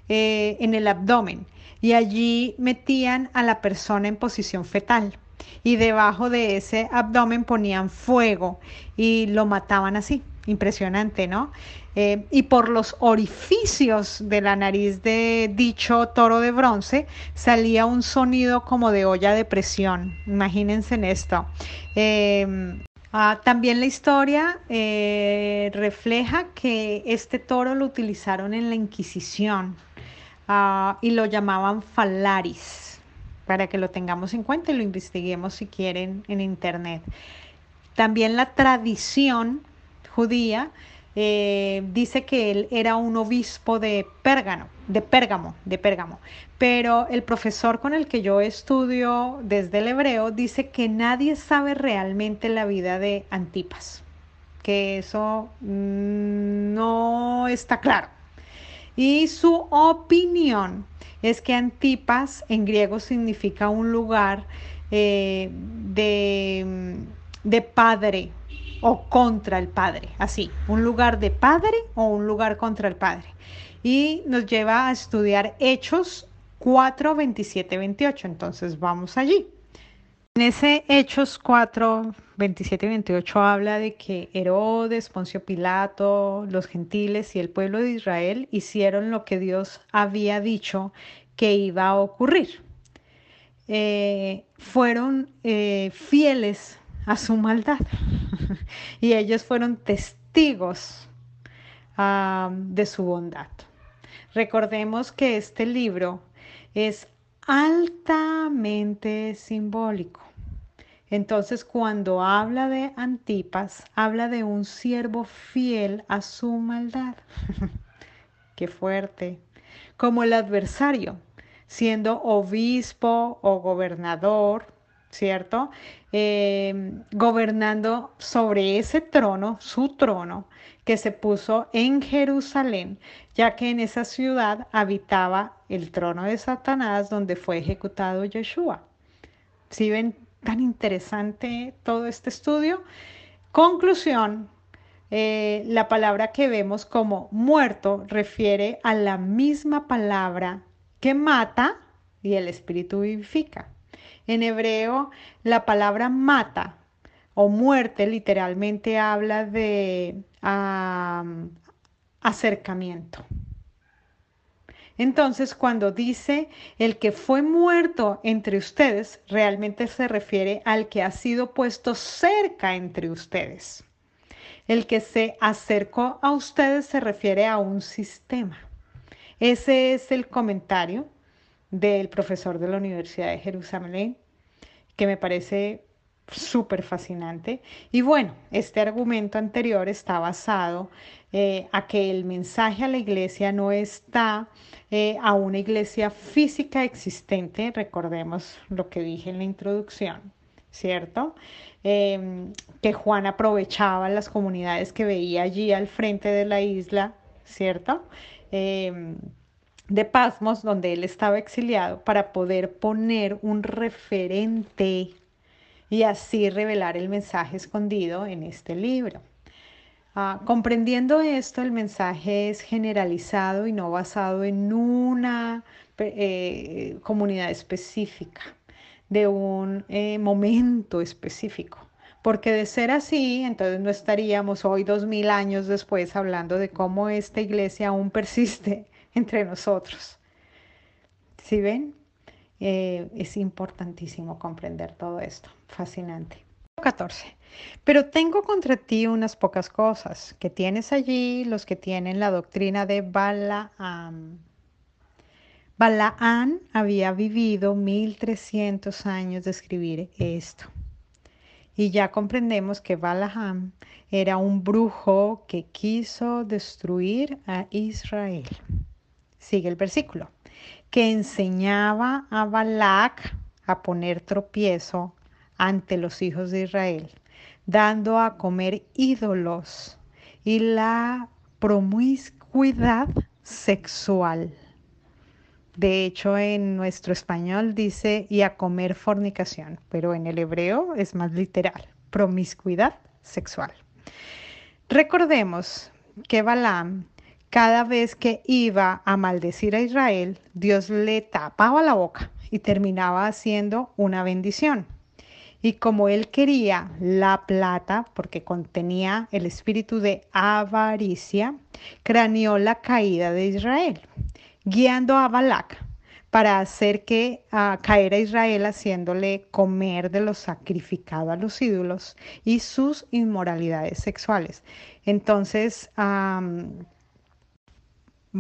eh, en el abdomen y allí metían a la persona en posición fetal y debajo de ese abdomen ponían fuego y lo mataban así. Impresionante, ¿no? Eh, y por los orificios de la nariz de dicho toro de bronce salía un sonido como de olla de presión. Imagínense en esto. Em, ah, también la historia eh, refleja que este toro lo utilizaron en la Inquisición Ah, y lo llamaban falaris, para que lo tengamos en cuenta y lo investiguemos si quieren en internet. También la tradición judía eh, dice que él era un obispo de Pérgamo, de Pérgamo, de. Pero el profesor con el que yo estudio desde el hebreo dice que nadie sabe realmente la vida de Antipas, que eso mm, no está claro. Y su opinión es que Antipas en griego significa un lugar eh, de, de padre o contra el padre, así, un lugar de padre o un lugar contra el padre. Y nos lleva a estudiar Hechos 4, 27, 28. Entonces vamos allí. En ese Hechos 4, 27 y 28 habla de que Herodes, Poncio Pilato, los gentiles y el pueblo de Israel hicieron lo que Dios había dicho que iba a ocurrir. Eh, fueron eh, fieles a su maldad (laughs) y ellos fueron testigos ah, de su bondad. Recordemos que este libro es altamente simbólico. Entonces, cuando habla de Antipas, habla de un siervo fiel a su maldad. (laughs) Qué fuerte. Como el adversario, siendo obispo o gobernador, ¿cierto? Eh, gobernando sobre ese trono, su trono, que se puso en Jerusalén, ya que en esa ciudad habitaba el trono de Satanás donde fue ejecutado Yeshua. Si ven tan interesante todo este estudio. Conclusión, eh, la palabra que vemos como muerto refiere a la misma palabra que mata y el espíritu vivifica. En hebreo, la palabra mata o muerte literalmente habla de acercamiento. Entonces, cuando dice el que fue muerto entre ustedes, realmente se refiere al que ha sido puesto cerca entre ustedes. El que se acercó a ustedes se refiere a un sistema. Ese es el comentario del profesor de la Universidad de Jerusalén, que me parece súper fascinante. Y bueno, este argumento anterior está basado eh, a que el mensaje a la iglesia no está eh, a una iglesia física existente, recordemos lo que dije en la introducción, ¿cierto? Em, que Juan aprovechaba las comunidades que veía allí al frente de la isla, ¿cierto? De Pasmos, donde él estaba exiliado, para poder poner un referente y así revelar el mensaje escondido en este libro. Ah, comprendiendo esto, el mensaje es generalizado y no basado en una eh, comunidad específica, de un eh, momento específico. Porque de ser así, entonces no estaríamos hoy, dos mil años después, hablando de cómo esta iglesia aún persiste entre nosotros. ¿Sí ven? Eh, es importantísimo comprender todo esto. Fascinante. 14. Pero tengo contra ti unas pocas cosas que tienes allí, los que tienen la doctrina de Balaam. Balaam había vivido 1300 años de escribir esto. Y ya comprendemos que Balaam era un brujo que quiso destruir a Israel. Sigue el versículo que enseñaba a Balac a poner tropiezo ante los hijos de Israel, dando a comer ídolos y la promiscuidad sexual. De hecho, en nuestro español dice y a comer fornicación, pero en el hebreo es más literal, promiscuidad sexual. Recordemos que Balaam cada vez que iba a maldecir a Israel, Dios le tapaba la boca y terminaba haciendo una bendición. Y como él quería la plata, porque contenía el espíritu de avaricia, craneó la caída de Israel, guiando a Balac para hacer que uh, caer a Israel haciéndole comer de lo sacrificado a los ídolos y sus inmoralidades sexuales. Entonces,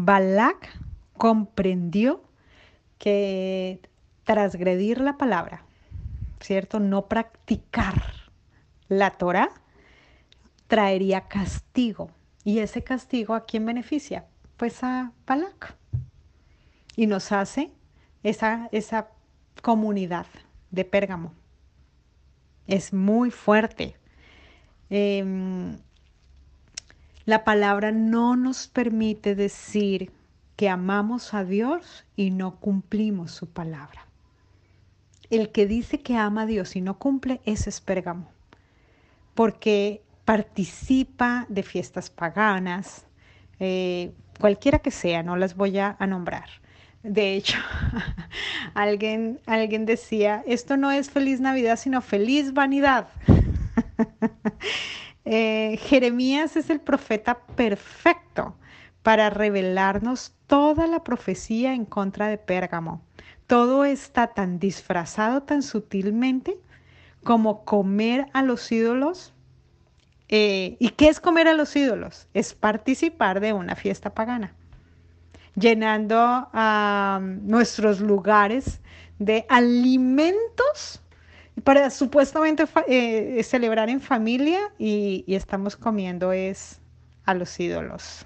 Balak comprendió que transgredir la palabra, ¿cierto? No practicar la Torah traería castigo. ¿Y ese castigo a quién beneficia? Pues a Balak. Y nos hace esa, esa comunidad de Pérgamo. Es muy fuerte. Em, la palabra no nos permite decir que amamos a Dios y no cumplimos su palabra. El que dice que ama a Dios y no cumple, ese es Pérgamo, porque participa de fiestas paganas, eh, cualquiera que sea, no las voy a, nombrar. De hecho, (laughs) alguien, alguien decía, esto no es feliz Navidad, sino feliz vanidad. (laughs) Eh, Jeremías es el profeta perfecto para revelarnos toda la profecía en contra de Pérgamo. Todo está tan disfrazado tan sutilmente como comer a los ídolos. Eh, ¿Y qué es comer a los ídolos? Es participar de una fiesta pagana, llenando nuestros lugares de alimentos para supuestamente eh, celebrar en familia y, estamos comiendo es a los ídolos.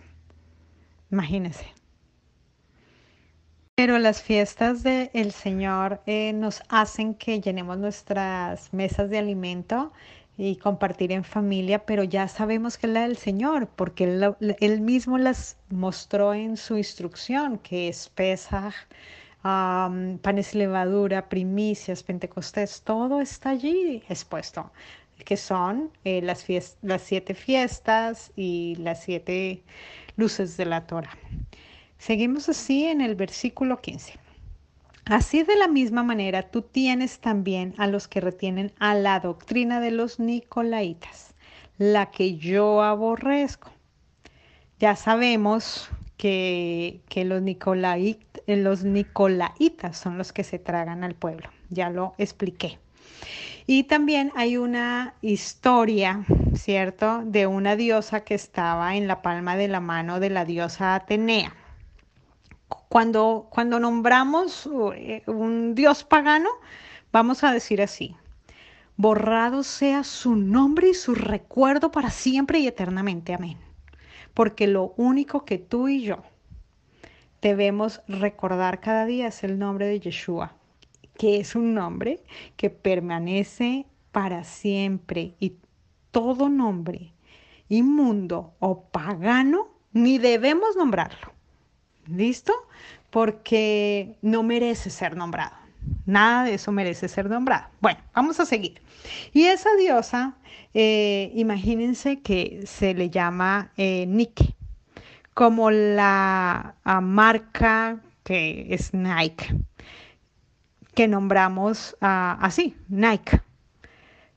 Imagínense. Pero las fiestas del Señor eh, nos hacen que llenemos nuestras mesas de alimento y compartir en familia, pero ya sabemos que es la del Señor, porque él, él mismo las mostró en su instrucción, que es Panes levadura, primicias, pentecostés, todo está allí expuesto, que son eh, las, siete fiestas y las siete luces de la Torah. Seguimos así en el versículo 15. Así de la misma manera, tú tienes también a los que retienen a la doctrina de los nicolaitas, la que yo aborrezco. Ya sabemos que, los, los nicolaitas son los que se tragan al pueblo, ya lo expliqué. Y también hay una historia, ¿cierto?, de una diosa que estaba en la palma de la mano de la diosa Atenea. Cuando, cuando nombramos eh, un dios pagano, vamos a decir así, borrado sea su nombre y su recuerdo para siempre y eternamente. Amén. Porque lo único que tú y yo debemos recordar cada día es el nombre de Yeshua, que es un nombre que permanece para siempre y todo nombre inmundo o pagano ni debemos nombrarlo. ¿Listo? Porque no merece ser nombrado. Nada de eso merece ser nombrado. Bueno, vamos a seguir. Y esa diosa, eh, imagínense que se le llama eh, Nike, como la ah, marca que es Nike, que nombramos ah, así, Nike.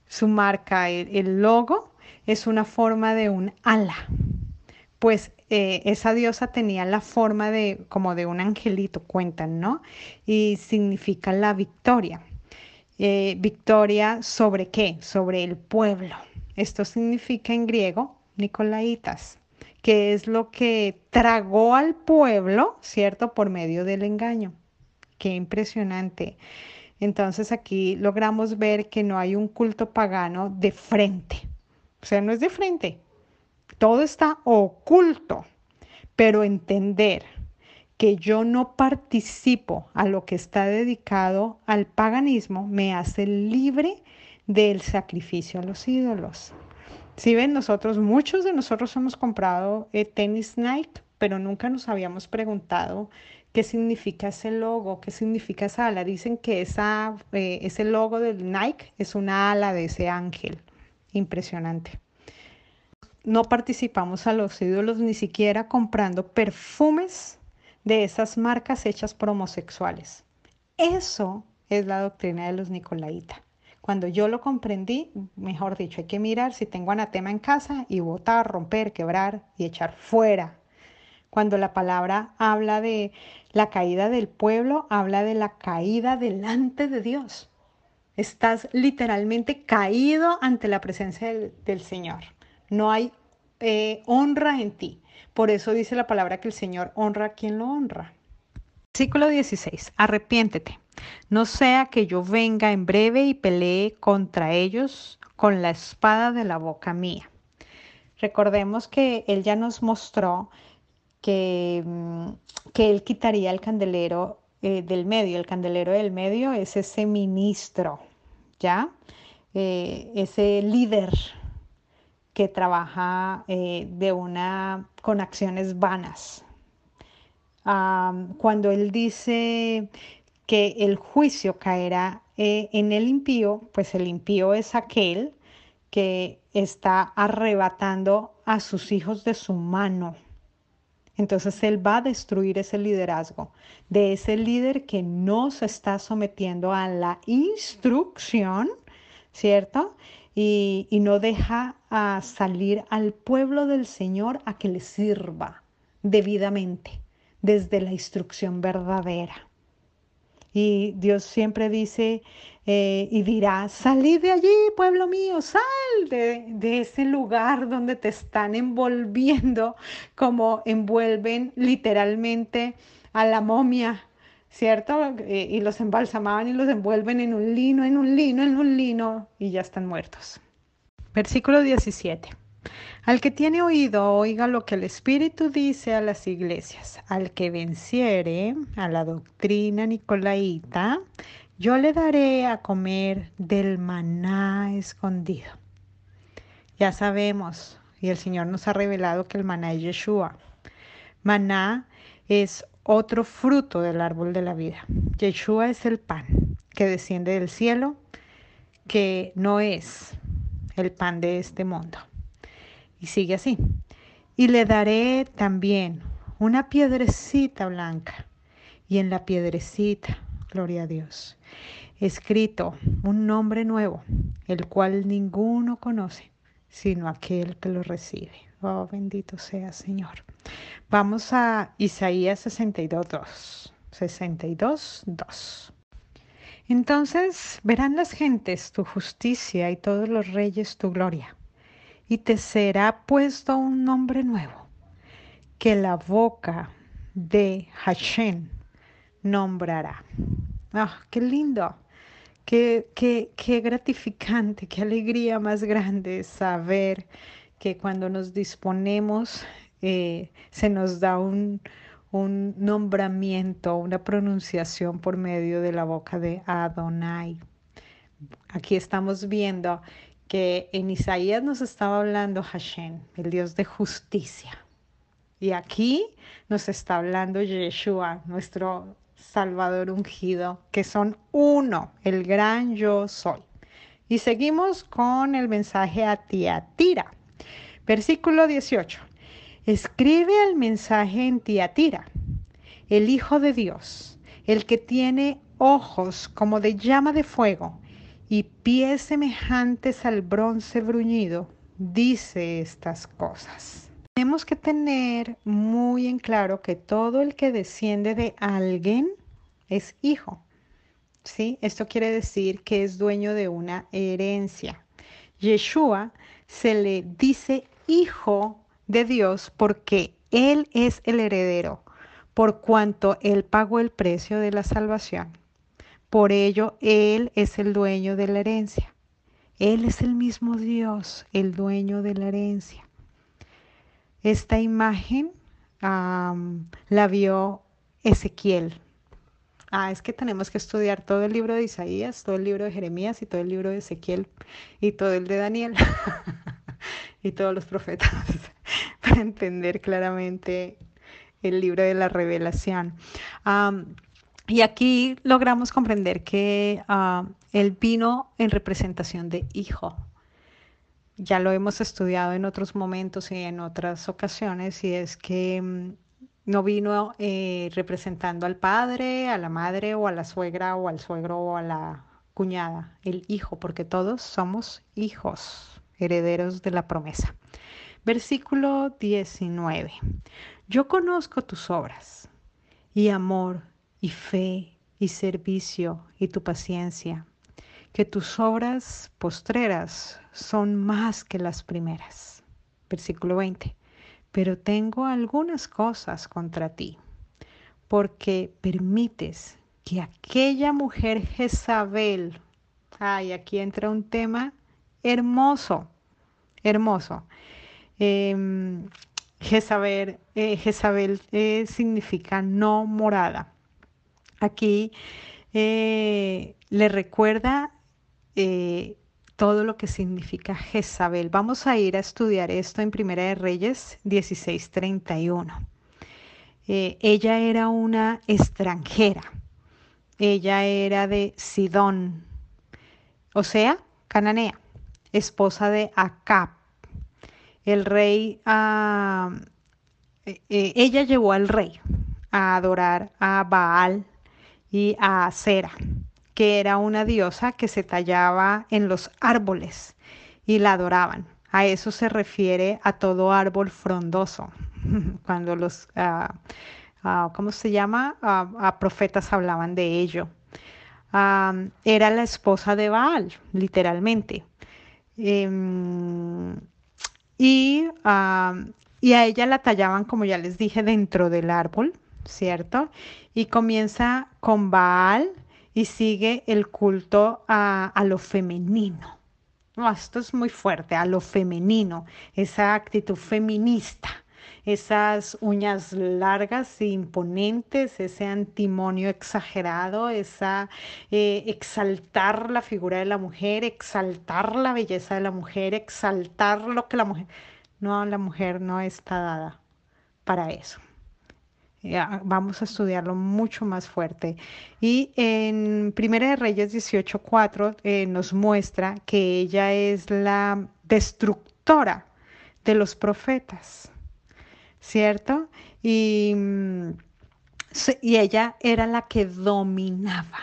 Su marca, el logo, es una forma de un ala. Pues eh, esa diosa tenía la forma de como de un angelito, cuentan, ¿no? Y significa la victoria. Eh, victoria sobre qué? Sobre el pueblo. Esto significa en griego Nicolaitas, que es lo que tragó al pueblo, ¿cierto? Por medio del engaño. Qué impresionante. Entonces aquí logramos ver que no hay un culto pagano de frente. O sea, no es de frente, todo está oculto, pero entender que yo no participo a lo que está dedicado al paganismo me hace libre del sacrificio a los ídolos. Si ven, nosotros, muchos de nosotros hemos comprado eh, tenis Nike, pero nunca nos habíamos preguntado qué significa ese logo, qué significa esa ala. Dicen que esa, eh, ese logo del Nike es una ala de ese ángel. Impresionante no participamos a los ídolos ni siquiera comprando perfumes de esas marcas hechas por homosexuales. Eso es la doctrina de los Nicolaita. Cuando yo lo comprendí, mejor dicho, hay que mirar si tengo anatema en casa y botar, romper, quebrar y echar fuera. Cuando la palabra habla de la caída del pueblo, habla de la caída delante de Dios. Estás literalmente caído ante la presencia del, Señor. No hay eh, honra en ti. Por eso dice la palabra que el Señor honra a quien lo honra. Versículo 16. Arrepiéntete. No sea que yo venga en breve y pelee contra ellos con la espada de la boca mía. Recordemos que Él ya nos mostró que, mm, que Él quitaría el candelero eh, del medio. El candelero del medio es ese ministro, ¿ya? Eh, ese líder que trabaja eh, de una, con acciones vanas. cuando él dice que el juicio caerá eh, en el impío, pues el impío es aquel que está arrebatando a sus hijos de su mano. Entonces Él va a destruir ese liderazgo de ese líder que no se está sometiendo a la instrucción, ¿cierto? y, no deja a salir al pueblo del Señor a que le sirva debidamente desde la instrucción verdadera. Y Dios siempre dice eh, y dirá, salid de allí, pueblo mío, sal de, de, ese lugar donde te están envolviendo como envuelven literalmente a la momia ¿cierto? Eh, y los embalsamaban y los envuelven en un lino, en un lino, en un lino y ya están muertos. Versículo 17. Al que tiene oído, oiga lo que el Espíritu dice a las iglesias. Al que venciere a la doctrina nicolaíta, yo le daré a comer del maná escondido. Ya sabemos, y el Señor nos ha revelado que el maná es Yeshua. Maná es otro fruto del árbol de la vida. Yeshua es el pan que desciende del cielo, que no es el pan de este mundo. Y sigue así. Y le daré también una piedrecita blanca, y en la piedrecita gloria a Dios. Escrito un nombre nuevo, el cual ninguno conoce, sino aquel que lo recibe. Oh, bendito sea Señor. Vamos a Isaías 62, 2. 62, 2. Entonces verán las gentes tu justicia y todos los reyes tu gloria, y te será puesto un nombre nuevo, que la boca de Hashem nombrará. ¡Ah, qué lindo! Qué, qué, qué gratificante, qué alegría más grande saber que cuando nos disponemos eh, se nos da un, un nombramiento, una pronunciación por medio de la boca de Adonai. Aquí estamos viendo que en Isaías nos estaba hablando Hashem, el Dios de justicia. Y aquí nos está hablando Yeshua, nuestro Salvador ungido, que son uno, el gran yo soy. Y seguimos con el mensaje a Tiatira. Versículo 18. Escribe el mensaje en Tiatira, el Hijo de Dios, el que tiene ojos como de llama de fuego y pies semejantes al bronce bruñido, dice estas cosas. Tenemos que tener muy en claro que todo el que desciende de alguien es hijo. ¿sí? Esto quiere decir que es dueño de una herencia. Yeshua se le dice hijo de Dios porque Él es el heredero, por cuanto Él pagó el precio de la salvación. Por ello, Él es el dueño de la herencia. Él es el mismo Dios, el dueño de la herencia. Esta imagen la vio Ezequiel. Ah, es que tenemos que estudiar todo el libro de Isaías, todo el libro de Jeremías y todo el libro de Ezequiel y todo el de Daniel (laughs) y todos los profetas (laughs) para entender claramente el libro de la revelación. Y aquí logramos comprender que uh, él vino en representación de hijo ya lo hemos estudiado en otros momentos y en otras ocasiones, y es que mm, no vino eh, representando al padre, a la madre o a la suegra o al suegro o a la cuñada, el hijo, porque todos somos hijos, herederos de la promesa. Versículo 19. Yo conozco tus obras y amor y fe y servicio y tu paciencia que tus obras postreras son más que las primeras. Versículo 20. Pero tengo algunas cosas contra ti, porque permites que aquella mujer Jezabel, ay, aquí entra un tema hermoso, hermoso. Em, Jezabel, eh, Jezabel eh, significa no morada. Aquí eh, le recuerda eh, todo lo que significa Jezabel. Vamos a ir a estudiar esto en Primera de Reyes 16:31. Eh, ella era una extranjera. Ella era de Sidón, o sea, cananea, esposa de Acab. El rey, ah, eh, ella llevó al rey a adorar a Baal y a Sera que era una diosa que se tallaba en los árboles y la adoraban. A eso se refiere a todo árbol frondoso. (laughs) Cuando los, ah, ah, ¿cómo se llama? Ah, a profetas hablaban de ello. era la esposa de Baal, literalmente. Em, y, y a ella la tallaban, como ya les dije, dentro del árbol, ¿cierto? Y comienza con Baal, y sigue el culto a, lo femenino. esto es muy fuerte, a lo femenino, esa actitud feminista, esas uñas largas e imponentes, ese antimonio exagerado, esa eh, exaltar la figura de la mujer, exaltar la belleza de la mujer, exaltar lo que la mujer... No, la mujer no está dada para eso vamos a estudiarlo mucho más fuerte. Y en Primera de Reyes 18.4 eh, nos muestra que ella es la destructora de los profetas, ¿cierto? Y mm, y ella era la que dominaba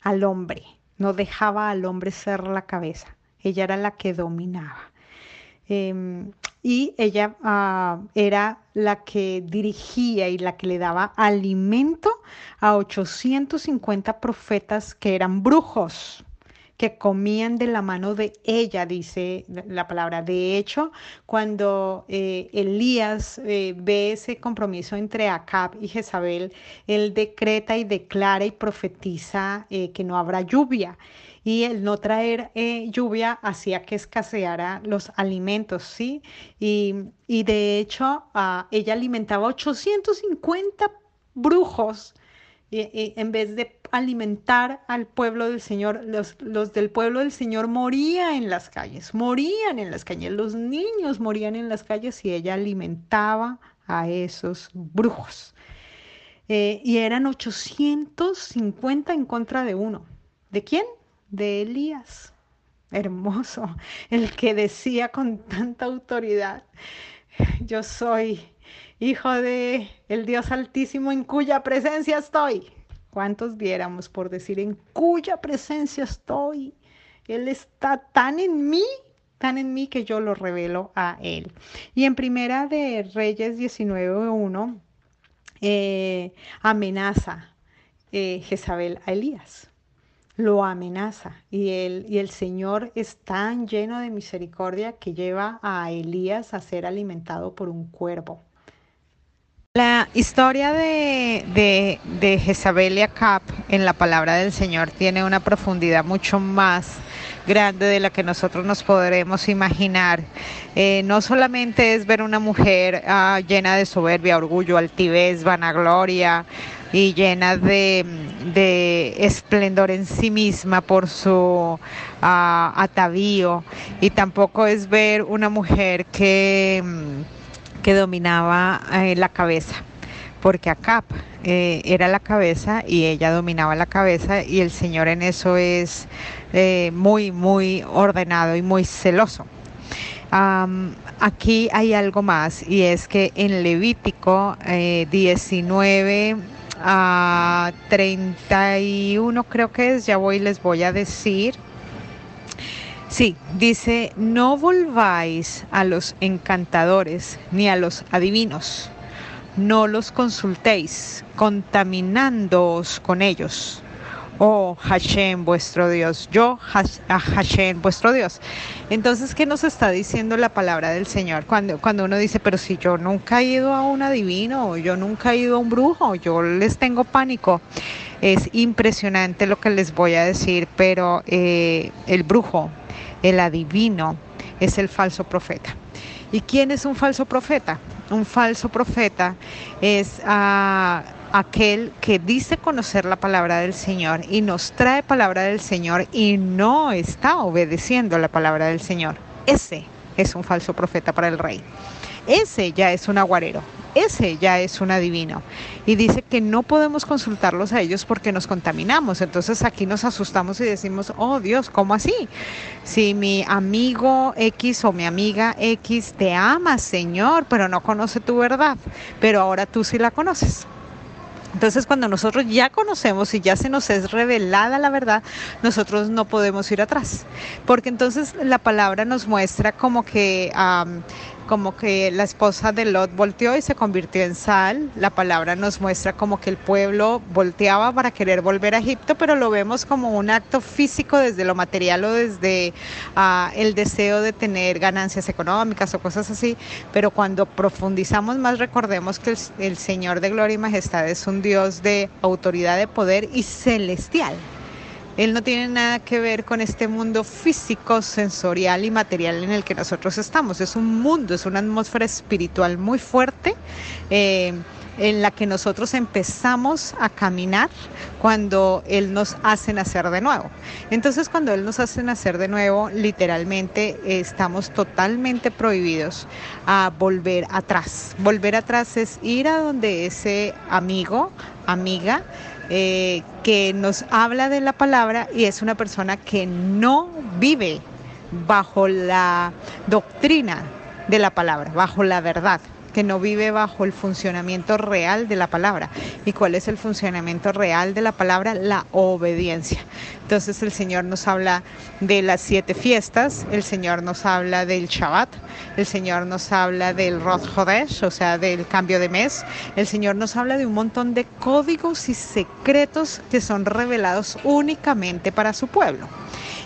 al hombre, no dejaba al hombre ser la cabeza, ella era la que dominaba. Em, y ella ah, era la que dirigía y la que le daba alimento a 850 profetas que eran brujos que comían de la mano de ella, dice la palabra. De hecho, cuando eh, Elías eh, ve ese compromiso entre Acab y Jezabel, él decreta y declara y profetiza eh, que no habrá lluvia y el no traer lluvia hacía que escaseara los alimentos, ¿sí? Y, de hecho, ah, ella alimentaba 850 brujos en vez de alimentar al pueblo del Señor, los, los, del pueblo del Señor morían en las calles, morían en las calles, los niños morían en las calles y ella alimentaba a esos brujos. Eh, y eran 850 en contra de uno. ¿De quién? De Elías. Hermoso, (laughs) el que decía con tanta autoridad, yo soy hijo de el Dios Altísimo en cuya presencia estoy. ¿Cuántos diéramos por decir en cuya presencia estoy? Él está tan en mí, tan en mí que yo lo revelo a él. Y en primera de Reyes 19.1 eh, amenaza eh, Jezabel a Elías. Lo amenaza y el, y el Señor es tan lleno de misericordia que lleva a Elías a ser alimentado por un cuervo. La historia de, de, Jezabel y Acab en la palabra del Señor tiene una profundidad mucho más grande de la que nosotros nos podremos imaginar. Eh, no solamente es ver una mujer ah, llena de soberbia, orgullo, altivez, vanagloria y llena de, esplendor en sí misma por su ah, atavío, y tampoco es ver una mujer que que dominaba eh, la cabeza, porque Acap eh, era la cabeza y ella dominaba la cabeza y el Señor en eso es eh, muy, muy ordenado y muy celoso. aquí hay algo más y es que en Levítico 19 a 31 creo que es, ya voy les voy a decir. Sí, dice, no volváis a los encantadores ni a los adivinos, no los consultéis, contaminándoos con ellos. Oh Hashem, vuestro Dios, yo Hashem, vuestro Dios. Entonces, ¿qué nos está diciendo la palabra del Señor? Cuando, cuando uno dice, pero si yo nunca he ido a un adivino, yo nunca he ido a un brujo, yo les tengo pánico. Es impresionante lo que les voy a decir, pero eh, el brujo, el adivino es el falso profeta. ¿Y quién es un falso profeta? Un falso profeta es ah, aquel que dice conocer la palabra del Señor y nos trae palabra del Señor y no está obedeciendo la palabra del Señor. Ese es un falso profeta para el rey. Ese ya es un aguarero, ese ya es un adivino. Y dice que no podemos consultarlos a ellos porque nos contaminamos. Entonces aquí nos asustamos y decimos, oh Dios, ¿cómo así? Si mi amigo X o mi amiga X te ama, Señor, pero no conoce tu verdad, pero ahora tú sí la conoces. Entonces, cuando nosotros ya conocemos y ya se nos es revelada la verdad, nosotros no podemos ir atrás. Porque entonces la palabra nos muestra como que como que la esposa de Lot volteó y se convirtió en sal. La palabra nos muestra como que el pueblo volteaba para querer volver a Egipto, pero lo vemos como un acto físico desde lo material o desde ah, el deseo de tener ganancias económicas o cosas así. Pero cuando profundizamos más, recordemos que el Señor de Gloria y Majestad es un Dios de autoridad, de poder y celestial. Él no tiene nada que ver con este mundo físico, sensorial y material en el que nosotros estamos. Es un mundo, es una atmósfera espiritual muy fuerte eh, en la que nosotros empezamos a caminar cuando Él nos hace nacer de nuevo. Entonces cuando Él nos hace nacer de nuevo, literalmente estamos totalmente prohibidos a volver atrás. Volver atrás es ir a donde ese amigo, amiga, eh, que nos habla de la palabra y es una persona que no vive bajo la doctrina de la palabra, bajo la verdad. Que no vive bajo el funcionamiento real de la palabra. ¿Y cuál es el funcionamiento real de la palabra? La obediencia. Entonces el Señor nos habla de las siete fiestas, el Señor nos habla del Shabbat, el Señor nos habla del Rosh Hodesh, o sea, del cambio de mes, el Señor nos habla de un montón de códigos y secretos que son revelados únicamente para su pueblo.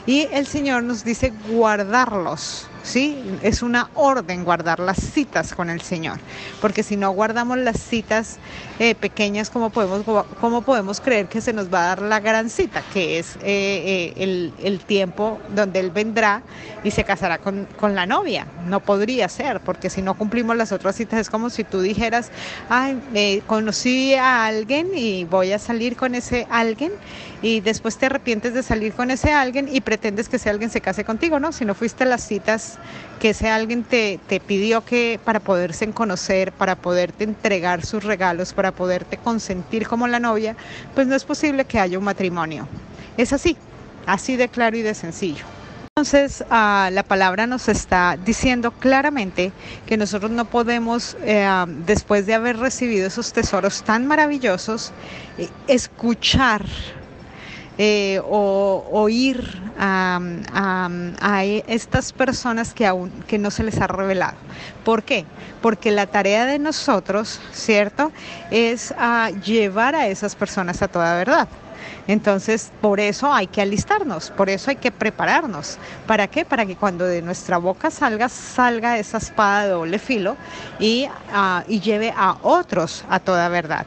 Y el Señor nos dice guardarlos ¿sí? Es una orden guardar las citas con el Señor, porque si no guardamos las citas eh, pequeñas, ¿cómo podemos, ¿cómo podemos creer que se nos va a dar la gran cita, que es eh, eh, el, tiempo donde Él vendrá y se casará con, la novia? No podría ser, porque si no cumplimos las otras citas es como si tú dijeras, ay, conocí a alguien y voy a salir con ese alguien y después te arrepientes de salir con ese alguien y pretendes que ese alguien se case contigo, ¿no? Si no fuiste a las citas que ese alguien te, te pidió que para poderse conocer, para poderte entregar sus regalos, para poderte consentir como la novia, pues no es posible que haya un matrimonio. Es así, así de claro y de sencillo. Entonces, ah, la palabra nos está diciendo claramente que nosotros no podemos, eh, después de haber recibido esos tesoros tan maravillosos, eh, escuchar eh, o oír a, estas personas que aún que no se les ha revelado. ¿Por qué? Porque la tarea de nosotros, ¿cierto? Es a llevar a esas personas a toda verdad. Entonces, por eso hay que alistarnos, por eso hay que prepararnos. ¿Para qué? Para que cuando de nuestra boca salga, salga esa espada de doble filo y, ah, y lleve a otros a toda verdad.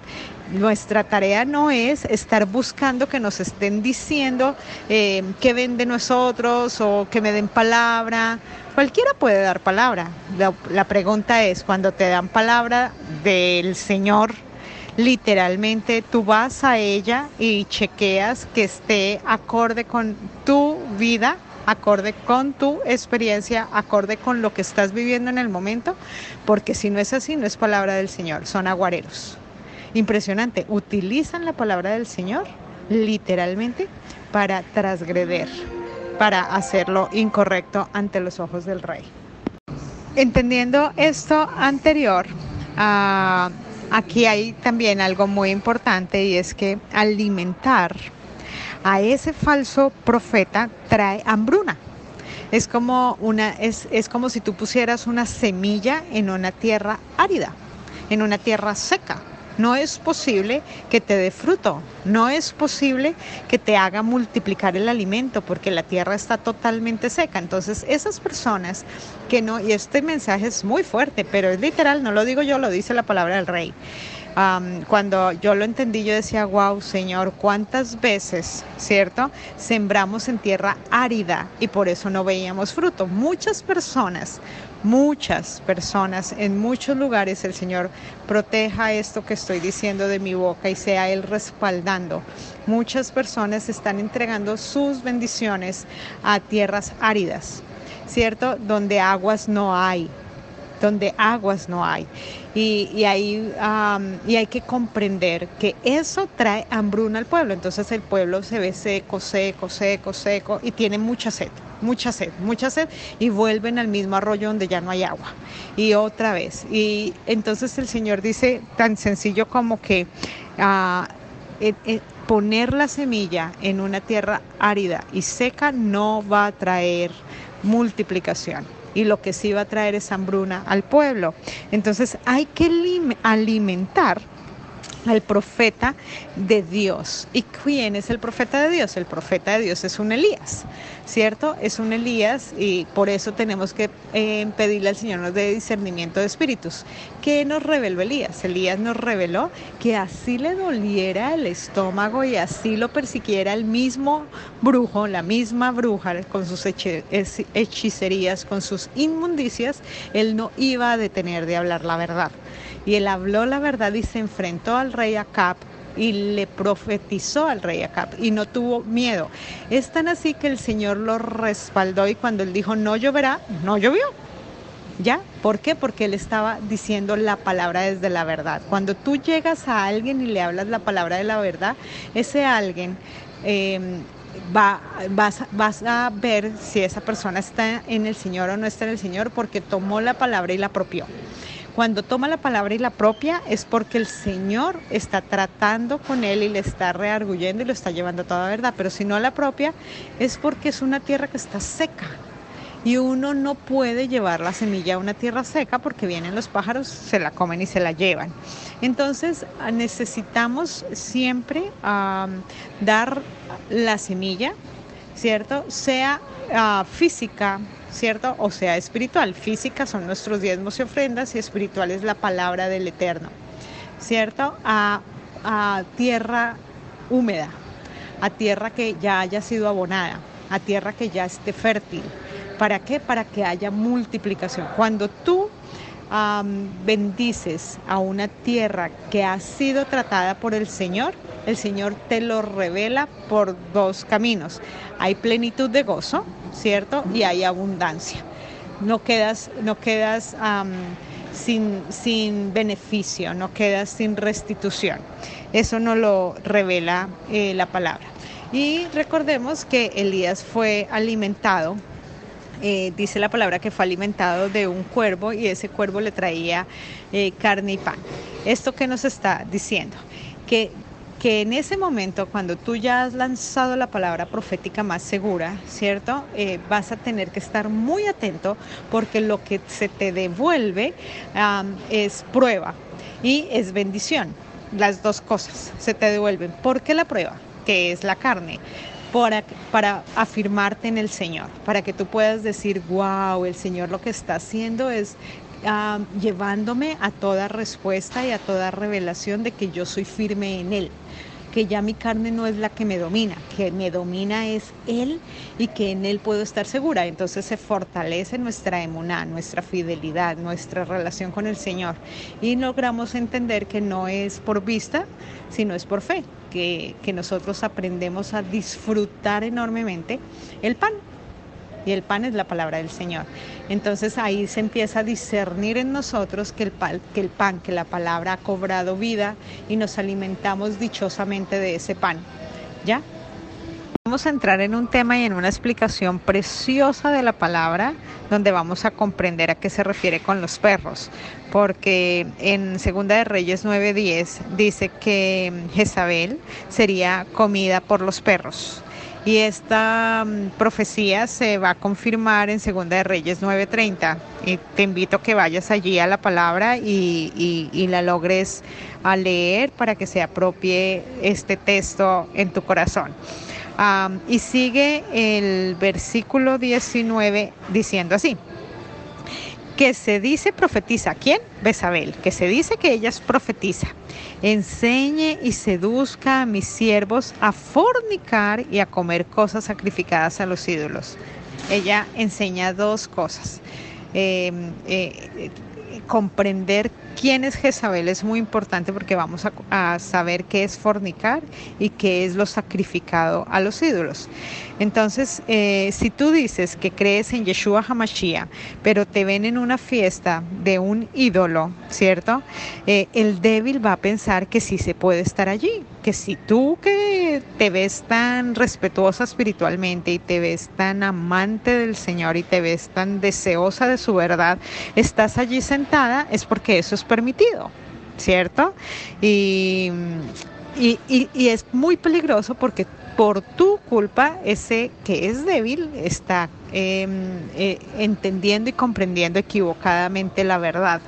Nuestra tarea no es estar buscando que nos estén diciendo eh, que ven de nosotros o que me den palabra. Cualquiera puede dar palabra. La, la pregunta es, cuando te dan palabra del Señor, literalmente tú vas a ella y chequeas que esté acorde con tu vida acorde con tu experiencia, acorde con lo que estás viviendo en el momento, porque si no es así, no es palabra del Señor, son aguareros impresionante. Utilizan la palabra del Señor literalmente para transgreder, para hacerlo incorrecto ante los ojos del rey. Entendiendo esto anterior, ah, aquí hay también algo muy importante y es que alimentar a ese falso profeta trae hambruna. Es como, una, es, es como si tú pusieras una semilla en una tierra árida, en una tierra seca. No es posible que te dé fruto, no es posible que te haga multiplicar el alimento porque la tierra está totalmente seca. Entonces, esas personas que no, y este mensaje es muy fuerte, pero es literal, no lo digo yo, lo dice la palabra del rey. Cuando yo lo entendí, yo decía, wow, Señor, ¿cuántas veces, cierto? Sembramos en tierra árida y por eso no veíamos fruto. Muchas personas muchas personas en muchos lugares el Señor proteja esto que estoy diciendo de mi boca y sea Él respaldando. Muchas personas están entregando sus bendiciones a tierras áridas, ¿cierto? Donde aguas no hay, donde aguas no hay. Y, ahí, y hay que comprender que eso trae hambruna al pueblo. Entonces el pueblo se ve seco, seco, seco, seco y tiene mucha sed mucha sed, mucha sed, y vuelven al mismo arroyo donde ya no hay agua. Y otra vez. Y entonces el Señor dice tan sencillo como que eh, poner la semilla en una tierra árida y seca no va a traer multiplicación y lo que sí va a traer es hambruna al pueblo. Entonces hay que alimentar al profeta de Dios. ¿Y quién es el profeta de Dios? El profeta de Dios es un Elías, ¿cierto? Es un Elías y por eso tenemos que eh, pedirle al Señor nos dé discernimiento de espíritus. ¿Qué nos reveló Elías? Elías nos reveló que así le doliera el estómago y así lo persiguiera el mismo brujo, la misma bruja con sus hechicerías, con sus inmundicias, él no iba a detener de hablar la verdad. Y él habló la verdad y se enfrentó al rey Acab y le profetizó al rey Acab y no tuvo miedo. Es tan así que el Señor lo respaldó y cuando él dijo no lloverá, no llovió. ¿Ya? ¿Por qué? Porque él estaba diciendo la palabra desde la verdad. Cuando tú llegas a alguien y le hablas la palabra de la verdad, ese alguien em, va, vas, vas a ver si esa persona está en el Señor o no está en el Señor porque tomó la palabra y la apropió. Cuando toma la palabra y la propia es porque el Señor está tratando con él y le está rearguyendo y lo está llevando a toda verdad. Pero si no la propia es porque es una tierra que está seca. Y uno no puede llevar la semilla a una tierra seca porque vienen los pájaros, se la comen y se la llevan. Entonces necesitamos siempre dar la semilla, ¿cierto? Sea ah, física, ¿cierto? O sea, espiritual. Física son nuestros diezmos y ofrendas y espiritual es la palabra del Eterno, ¿cierto? A, tierra húmeda, a tierra que ya haya sido abonada, a tierra que ya esté fértil. ¿Para qué? Para que haya multiplicación. Cuando tú bendices a una tierra que ha sido tratada por el Señor, el Señor te lo revela por dos caminos. Hay plenitud de gozo, ¿cierto? Y hay abundancia. No quedas, no quedas sin, sin, beneficio, no quedas sin restitución. Eso no lo revela eh, la palabra. Y recordemos que Elías fue alimentado eh, dice la palabra que fue alimentado de un cuervo y ese cuervo le traía eh, carne y pan. ¿Esto qué nos está diciendo? Que que en ese momento, cuando tú ya has lanzado la palabra profética más segura, ¿cierto? Eh, vas a tener que estar muy atento porque lo que se te devuelve es prueba y es bendición. Las dos cosas se te devuelven. ¿Por qué la prueba? Que es la carne. Para, para, afirmarte en el Señor, para que tú puedas decir, wow, el Señor lo que está haciendo es llevándome a toda respuesta y a toda revelación de que yo soy firme en Él que ya mi carne no es la que me domina, que me domina es Él y que en Él puedo estar segura. Entonces se fortalece nuestra emuná, nuestra fidelidad, nuestra relación con el Señor y logramos entender que no es por vista, sino es por fe, que, que nosotros aprendemos a disfrutar enormemente el pan y el pan es la palabra del Señor. Entonces ahí se empieza a discernir en nosotros que el, pan, que la palabra ha cobrado vida y nos alimentamos dichosamente de ese pan. ¿Ya? Vamos a entrar en un tema y en una explicación preciosa de la palabra, donde vamos a comprender a qué se refiere con los perros, porque en Segunda de Reyes 9:10 dice que Jezabel sería comida por los perros. Y esta mm, profecía se va a confirmar en Segunda de Reyes 9:30. Y te invito a que vayas allí a la palabra y, la logres a leer para que se apropie este texto en tu corazón. y sigue el versículo 19 diciendo así que se dice profetiza. ¿Quién? Besabel, que se dice que ella es profetiza. Enseñe y seduzca a mis siervos a fornicar y a comer cosas sacrificadas a los ídolos. Ella enseña dos cosas. Eh, eh, comprender quién es Jezabel es muy importante porque vamos a, saber qué es fornicar y qué es lo sacrificado a los ídolos. Entonces, eh, si tú dices que crees en Yeshua Hamashiach, pero te ven en una fiesta de un ídolo, ¿cierto? Eh, el débil va a pensar que sí se puede estar allí, que si tú que te ves tan respetuosa espiritualmente y te ves tan amante del Señor y te ves tan deseosa de su verdad, estás allí sentada, es porque eso es permitido, ¿cierto? Y, y, es muy peligroso porque por tu culpa ese que es débil está em, eh, entendiendo y comprendiendo equivocadamente la verdad.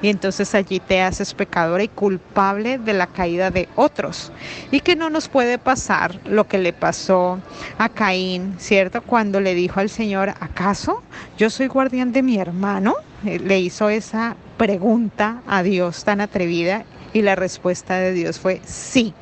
Y entonces allí te haces pecadora y culpable de la caída de otros. Y que no nos puede pasar lo que le pasó a Caín, ¿cierto? Cuando le dijo al Señor, ¿acaso yo soy guardián de mi hermano? Eh, le hizo esa pregunta a Dios tan atrevida y la respuesta de Dios fue sí.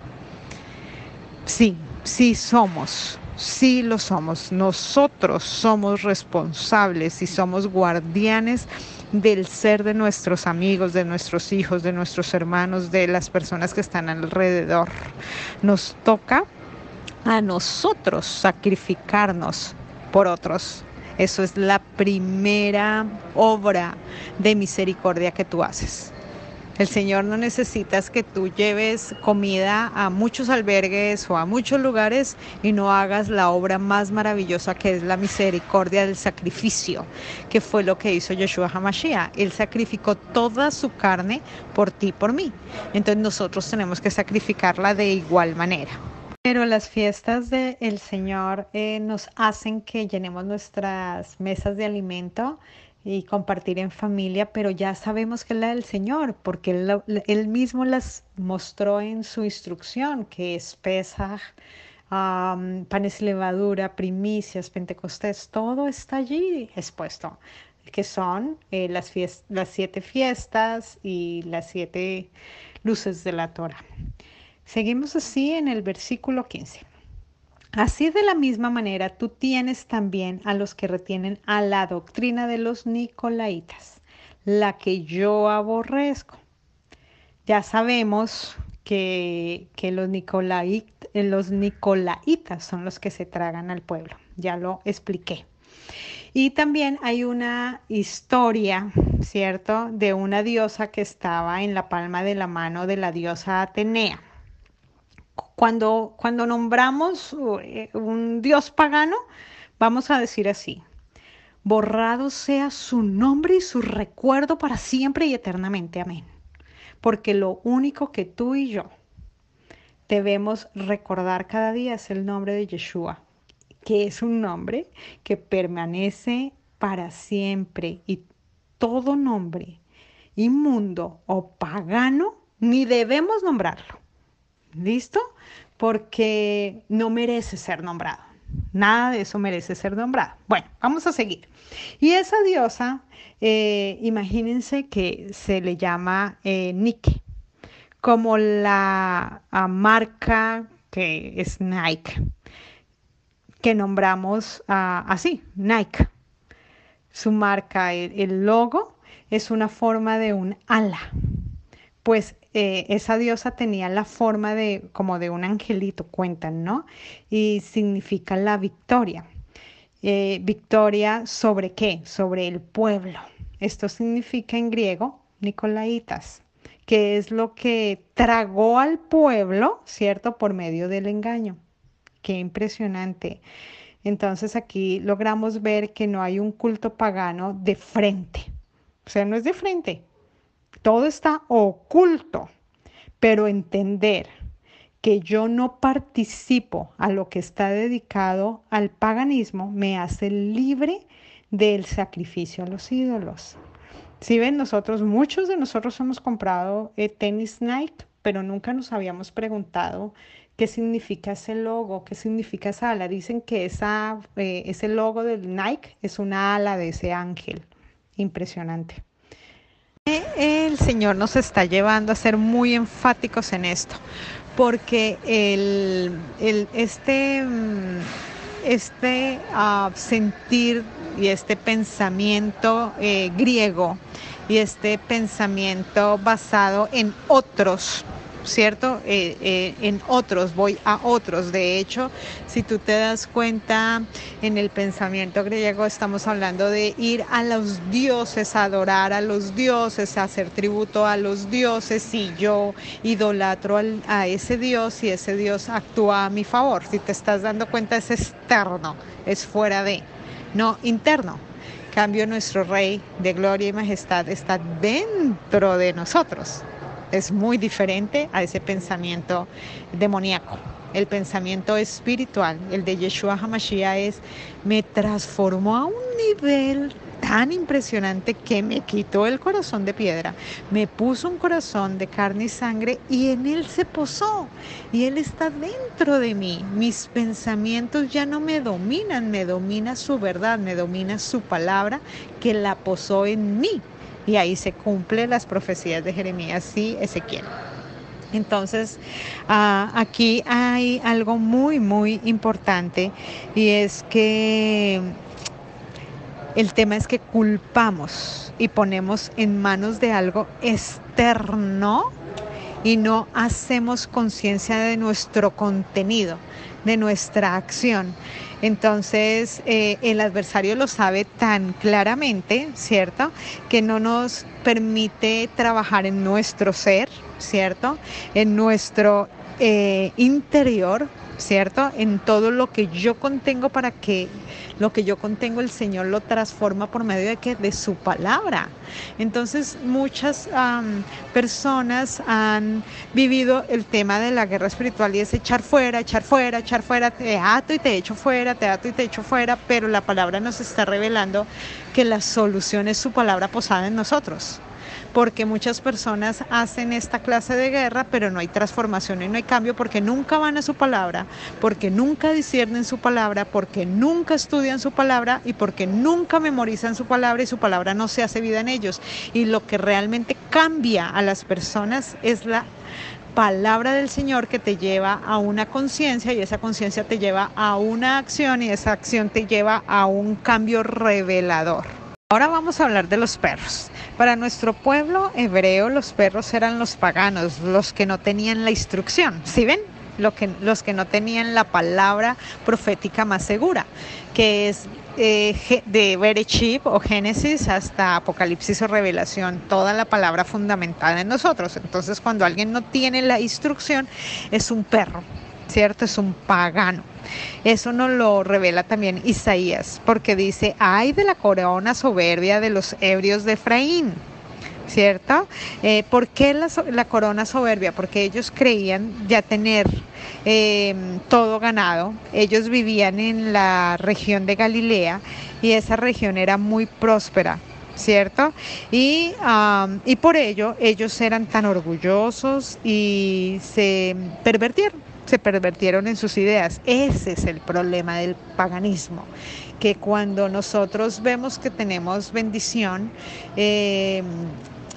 Sí, sí somos, sí lo somos. Nosotros somos responsables y somos guardianes del ser de nuestros amigos, de nuestros hijos, de nuestros hermanos, de las personas que están alrededor. Nos toca a nosotros sacrificarnos por otros. Eso es la primera obra de misericordia que tú haces. El Señor no necesita que tú lleves comida a muchos albergues o a muchos lugares y no hagas la obra más maravillosa que es la misericordia del sacrificio, que fue lo que hizo Yeshua HaMashiach. Él sacrificó toda su carne por ti por mí. Entonces nosotros tenemos que sacrificarla de igual manera. Pero las fiestas del Señor eh, nos hacen que llenemos nuestras mesas de alimento y compartir en familia, pero ya sabemos que es la del Señor, porque él, mismo las mostró en su instrucción, que es Pesach, panes levadura, primicias, Pentecostés, todo está allí expuesto, que son eh, las, las siete fiestas y las siete luces de la Torah. Seguimos así en el versículo 15. Así de la misma manera, tú tienes también a los que retienen a la doctrina de los nicolaitas, la que yo aborrezco. Ya sabemos que, los, los nicolaitas son los que se tragan al pueblo, ya lo expliqué. Y también hay una historia, ¿cierto?, de una diosa que estaba en la palma de la mano de la diosa Atenea. Cuando, cuando nombramos eh, un dios pagano, vamos a decir así, borrado sea su nombre y su recuerdo para siempre y eternamente. Amén. Porque lo único que tú y yo debemos recordar cada día es el nombre de Yeshua, que es un nombre que permanece para siempre y todo nombre inmundo o pagano ni debemos nombrarlo. ¿Listo? Porque no merece ser nombrado. Nada de eso merece ser nombrado. Bueno, vamos a seguir. Y esa diosa, eh, imagínense que se le llama eh, Nike, como la marca que es Nike, que nombramos ah, así, Nike. Su marca, el logo, es una forma de un ala. Pues eh, esa diosa tenía la forma de como de un angelito, cuentan, ¿no? Y significa la victoria. Eh, victoria sobre qué? Sobre el pueblo. Esto significa en griego Nicolaitas, que es lo que tragó al pueblo, ¿cierto? Por medio del engaño. Qué impresionante. Entonces aquí logramos ver que no hay un culto pagano de frente. O sea, no es de frente, todo está oculto, pero entender que yo no participo a lo que está dedicado al paganismo me hace libre del sacrificio a los ídolos. Si ven, nosotros, muchos de nosotros hemos comprado eh, tenis Nike, pero nunca nos habíamos preguntado qué significa ese logo, qué significa esa ala. Dicen que esa, eh, ese logo del Nike es una ala de ese ángel. Impresionante. El Señor nos está llevando a ser muy enfáticos en esto, porque el, este, este uh, sentir y este pensamiento eh, griego y este pensamiento basado en otros, ¿cierto? Eh, eh, en otros, voy a otros. De hecho, si tú te das cuenta, en el pensamiento griego estamos hablando de ir a los dioses, adorar a los dioses, hacer tributo a los dioses. Si yo idolatro a ese dios y ese dios actúa a mi favor, si te estás dando cuenta, es externo, es fuera de, no interno cambio nuestro Rey de gloria y majestad está dentro de nosotros es muy diferente a ese pensamiento demoníaco. El pensamiento espiritual, el de Yeshua HaMashiach es, me transformó a un nivel tan impresionante que me quitó el corazón de piedra, me puso un corazón de carne y sangre y en él se posó y él está dentro de mí. Mis pensamientos ya no me dominan, me domina su verdad, me domina su palabra que la posó en mí y ahí se cumplen las profecías de Jeremías y Ezequiel. Entonces, ah, aquí hay algo muy, muy importante y es que el tema es que culpamos y ponemos en manos de algo externo y no hacemos conciencia de nuestro contenido, de nuestra acción. Entonces, eh, el adversario lo sabe tan claramente, ¿cierto? Que no nos permite trabajar en nuestro ser, ¿cierto? En nuestro eh, interior, ¿cierto? En todo lo que yo contengo para que lo que yo contengo el Señor lo transforma por medio de que de su palabra. Entonces muchas personas han vivido el tema de la guerra espiritual y es echar fuera, echar fuera, echar fuera, te ato y te echo fuera, te ato y te echo fuera, pero la palabra nos está revelando que la solución es su palabra posada en nosotros porque muchas personas hacen esta clase de guerra, pero no hay transformación y no hay cambio porque nunca van a su palabra, porque nunca disciernen su palabra, porque nunca estudian su palabra y porque nunca memorizan su palabra y su palabra no se hace vida en ellos. Y lo que realmente cambia a las personas es la palabra del Señor que te lleva a una conciencia y esa conciencia te lleva a una acción y esa acción te lleva a un cambio revelador. Ahora vamos a hablar de los perros. Para nuestro pueblo hebreo los perros eran los paganos, los que no tenían la instrucción. ¿Sí ven? los que no tenían la palabra profética más segura, que es eh, de Berechip o Génesis hasta Apocalipsis o Revelación, toda la palabra fundamental en nosotros. Entonces, cuando alguien no tiene la instrucción, es un perro, ¿cierto? Es un pagano. Eso nos lo revela también Isaías, porque dice, ay de la corona soberbia de los ebrios de Efraín. ¿Cierto? Eh, ¿Por qué la, corona soberbia? Porque ellos creían ya tener em, todo ganado. Ellos vivían en la región de Galilea y esa región era muy próspera. ¿cierto? Y, y, por ello ellos eran tan orgullosos y se pervertieron se pervertieron en sus ideas. Ese es el problema del paganismo, que cuando nosotros vemos que tenemos bendición, eh,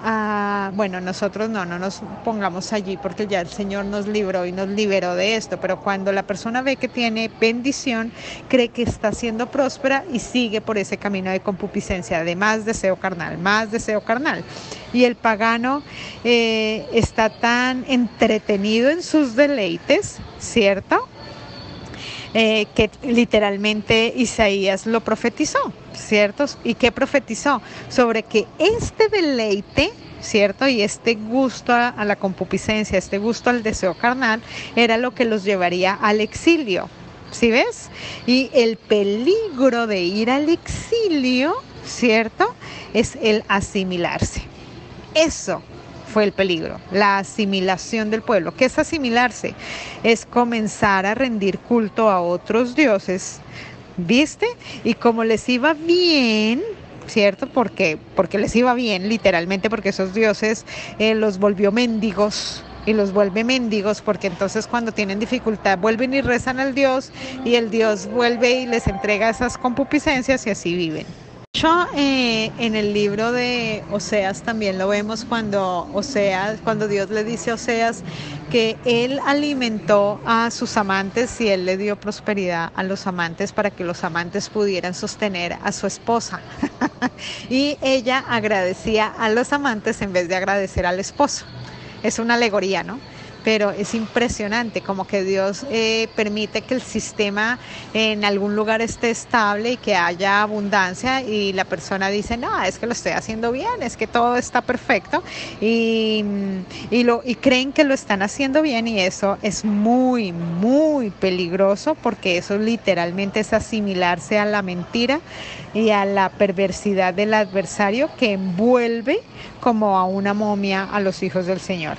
Ah, bueno, nosotros no, no nos pongamos allí porque ya el Señor nos libró y nos liberó de esto, pero cuando la persona ve que tiene bendición, cree que está siendo próspera y sigue por ese camino de concupiscencia, de más deseo carnal, más deseo carnal. Y el pagano eh, está tan entretenido en sus deleites, ¿cierto? Eh, que literalmente Isaías lo profetizó, ¿cierto? ¿Y qué profetizó? Sobre que este deleite, ¿cierto? Y este gusto a, a la concupiscencia, este gusto al deseo carnal, era lo que los llevaría al exilio. ¿Sí ves? Y el peligro de ir al exilio, ¿cierto? Es el asimilarse. Eso fue el peligro, la asimilación del pueblo. ¿Qué es asimilarse? Es comenzar a rendir culto a otros dioses, ¿viste? Y como les iba bien, ¿cierto? Porque, porque les iba bien, literalmente, porque esos dioses eh, los volvió mendigos, y los vuelve mendigos porque entonces cuando tienen dificultad vuelven y rezan al Dios y el Dios vuelve y les entrega esas concupiscencias y así viven. Yo eh, en el libro de Oseas también lo vemos cuando Oseas, cuando Dios le dice a Oseas que él alimentó a sus amantes y él le dio prosperidad a los amantes para que los amantes pudieran sostener a su esposa. (laughs) y ella agradecía a los amantes en vez de agradecer al esposo. Es una alegoría, ¿no? Pero es impresionante como que Dios eh, permite que el sistema en algún lugar esté estable y que haya abundancia y la persona dice, no, es que lo estoy haciendo bien, es que todo está perfecto y, y, lo, y creen que lo están haciendo bien y eso es muy, muy peligroso porque eso literalmente es asimilarse a la mentira y a la perversidad del adversario que envuelve como a una momia a los hijos del Señor.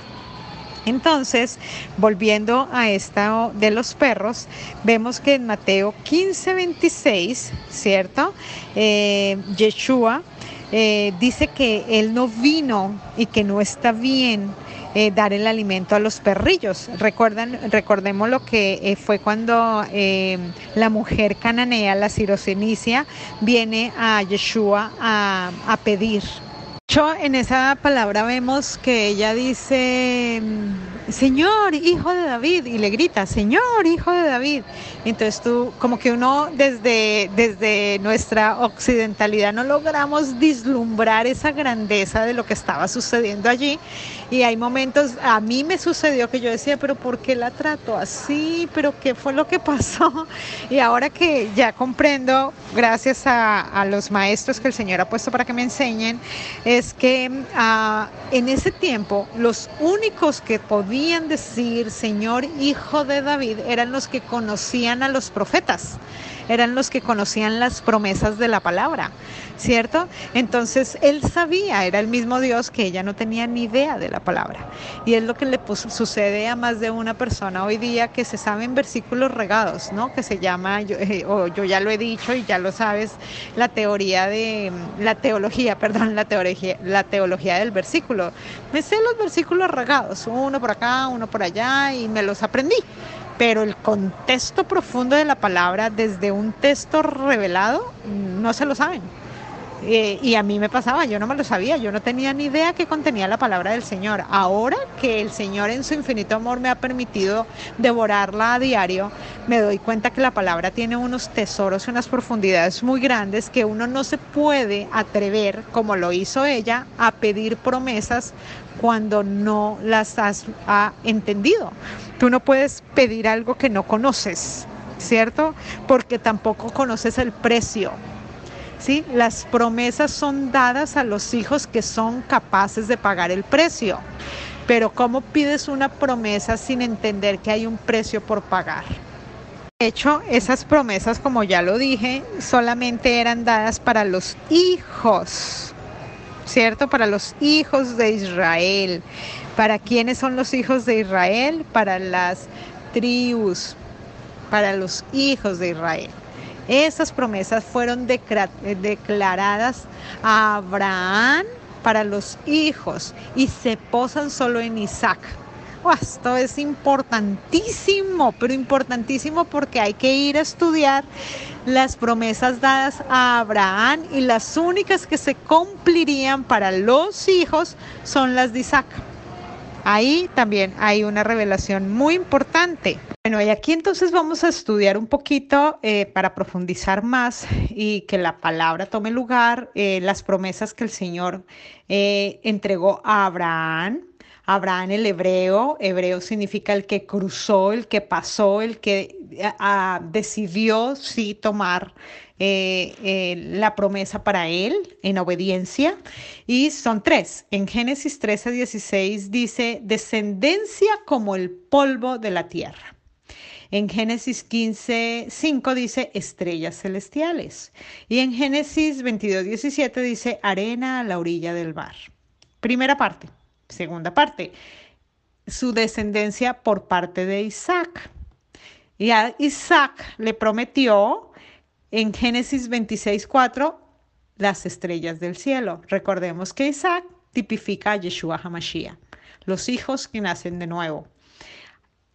Entonces, volviendo a esta de los perros, vemos que en Mateo 15, 26, ¿cierto? Eh, Yeshua eh, dice que él no vino y que no está bien eh, dar el alimento a los perrillos. Recuerdan, recordemos lo que fue cuando la mujer cananea, la sirocenicia, viene a Yeshua a pedir en esa palabra vemos que ella dice, Señor, hijo de David, y le grita, Señor, hijo de David. Entonces tú, como que uno desde, desde nuestra occidentalidad no logramos vislumbrar esa grandeza de lo que estaba sucediendo allí. Y hay momentos, a mí me sucedió que yo decía, pero ¿por qué la trato así? ¿Pero qué fue lo que pasó? Y ahora que ya comprendo, gracias a, los maestros que el Señor ha puesto para que me enseñen, es que ah, en ese tiempo los únicos que podían decir Señor Hijo de David eran los que conocían a los profetas eran los que conocían las promesas de la palabra, ¿cierto? Entonces él sabía, era el mismo Dios que ella no tenía ni idea de la palabra. Y es lo que le sucede a más de una persona hoy día que se saben versículos regados, ¿no? Que se llama, yo, eh, o yo ya lo he dicho y ya lo sabes, la teoría de, la teología, (laughs) perdón, la teología, la teología del versículo. Me sé los versículos regados, uno por acá, uno por allá y me los aprendí pero el contexto profundo de la palabra desde un texto revelado no se lo saben. Eh, y a mí me pasaba, yo no me lo sabía, yo no tenía ni idea qué contenía la palabra del Señor. Ahora que el Señor en su infinito amor me ha permitido devorarla a diario, me doy cuenta que la palabra tiene unos tesoros y unas profundidades muy grandes que uno no se puede atrever, como lo hizo ella, a pedir promesas cuando no las has entendido. Tú no puedes pedir algo que no conoces, ¿cierto? Porque tampoco conoces el precio. ¿Sí? Las promesas son dadas a los hijos que son capaces de pagar el precio. Pero ¿cómo pides una promesa sin entender que hay un precio por pagar? De hecho, esas promesas, como ya lo dije, solamente eran dadas para los hijos ¿cierto? Para los hijos de Israel. ¿Para quiénes son los hijos de Israel? Para las tribus, para los hijos de Israel. Esas promesas fueron declaradas a Abraham para los hijos y se posan solo en Isaac esto es importantísimo, pero importantísimo porque hay que ir a estudiar las promesas dadas a Abraham y las únicas que se cumplirían para los hijos son las de Isaac. Ahí también hay una revelación muy importante. Bueno, y aquí entonces vamos a estudiar un poquito eh, para profundizar más y que la palabra tome lugar, eh, las promesas que el Señor eh, entregó a Abraham Abraham el hebreo, hebreo significa el que cruzó, el que pasó, el que decidió sí tomar la promesa para él en obediencia. Y son tres. En Génesis 13, 16 dice, descendencia como el polvo de la tierra. En Génesis 15, 5 dice estrellas celestiales. Y en Génesis 22, 17 dice arena a la orilla del mar. Primera parte. Segunda parte, su descendencia por parte de Isaac. Y a Isaac le prometió en Génesis 26, 4 las estrellas del cielo. Recordemos que Isaac tipifica a Yeshua HaMashiach, los hijos que nacen de nuevo.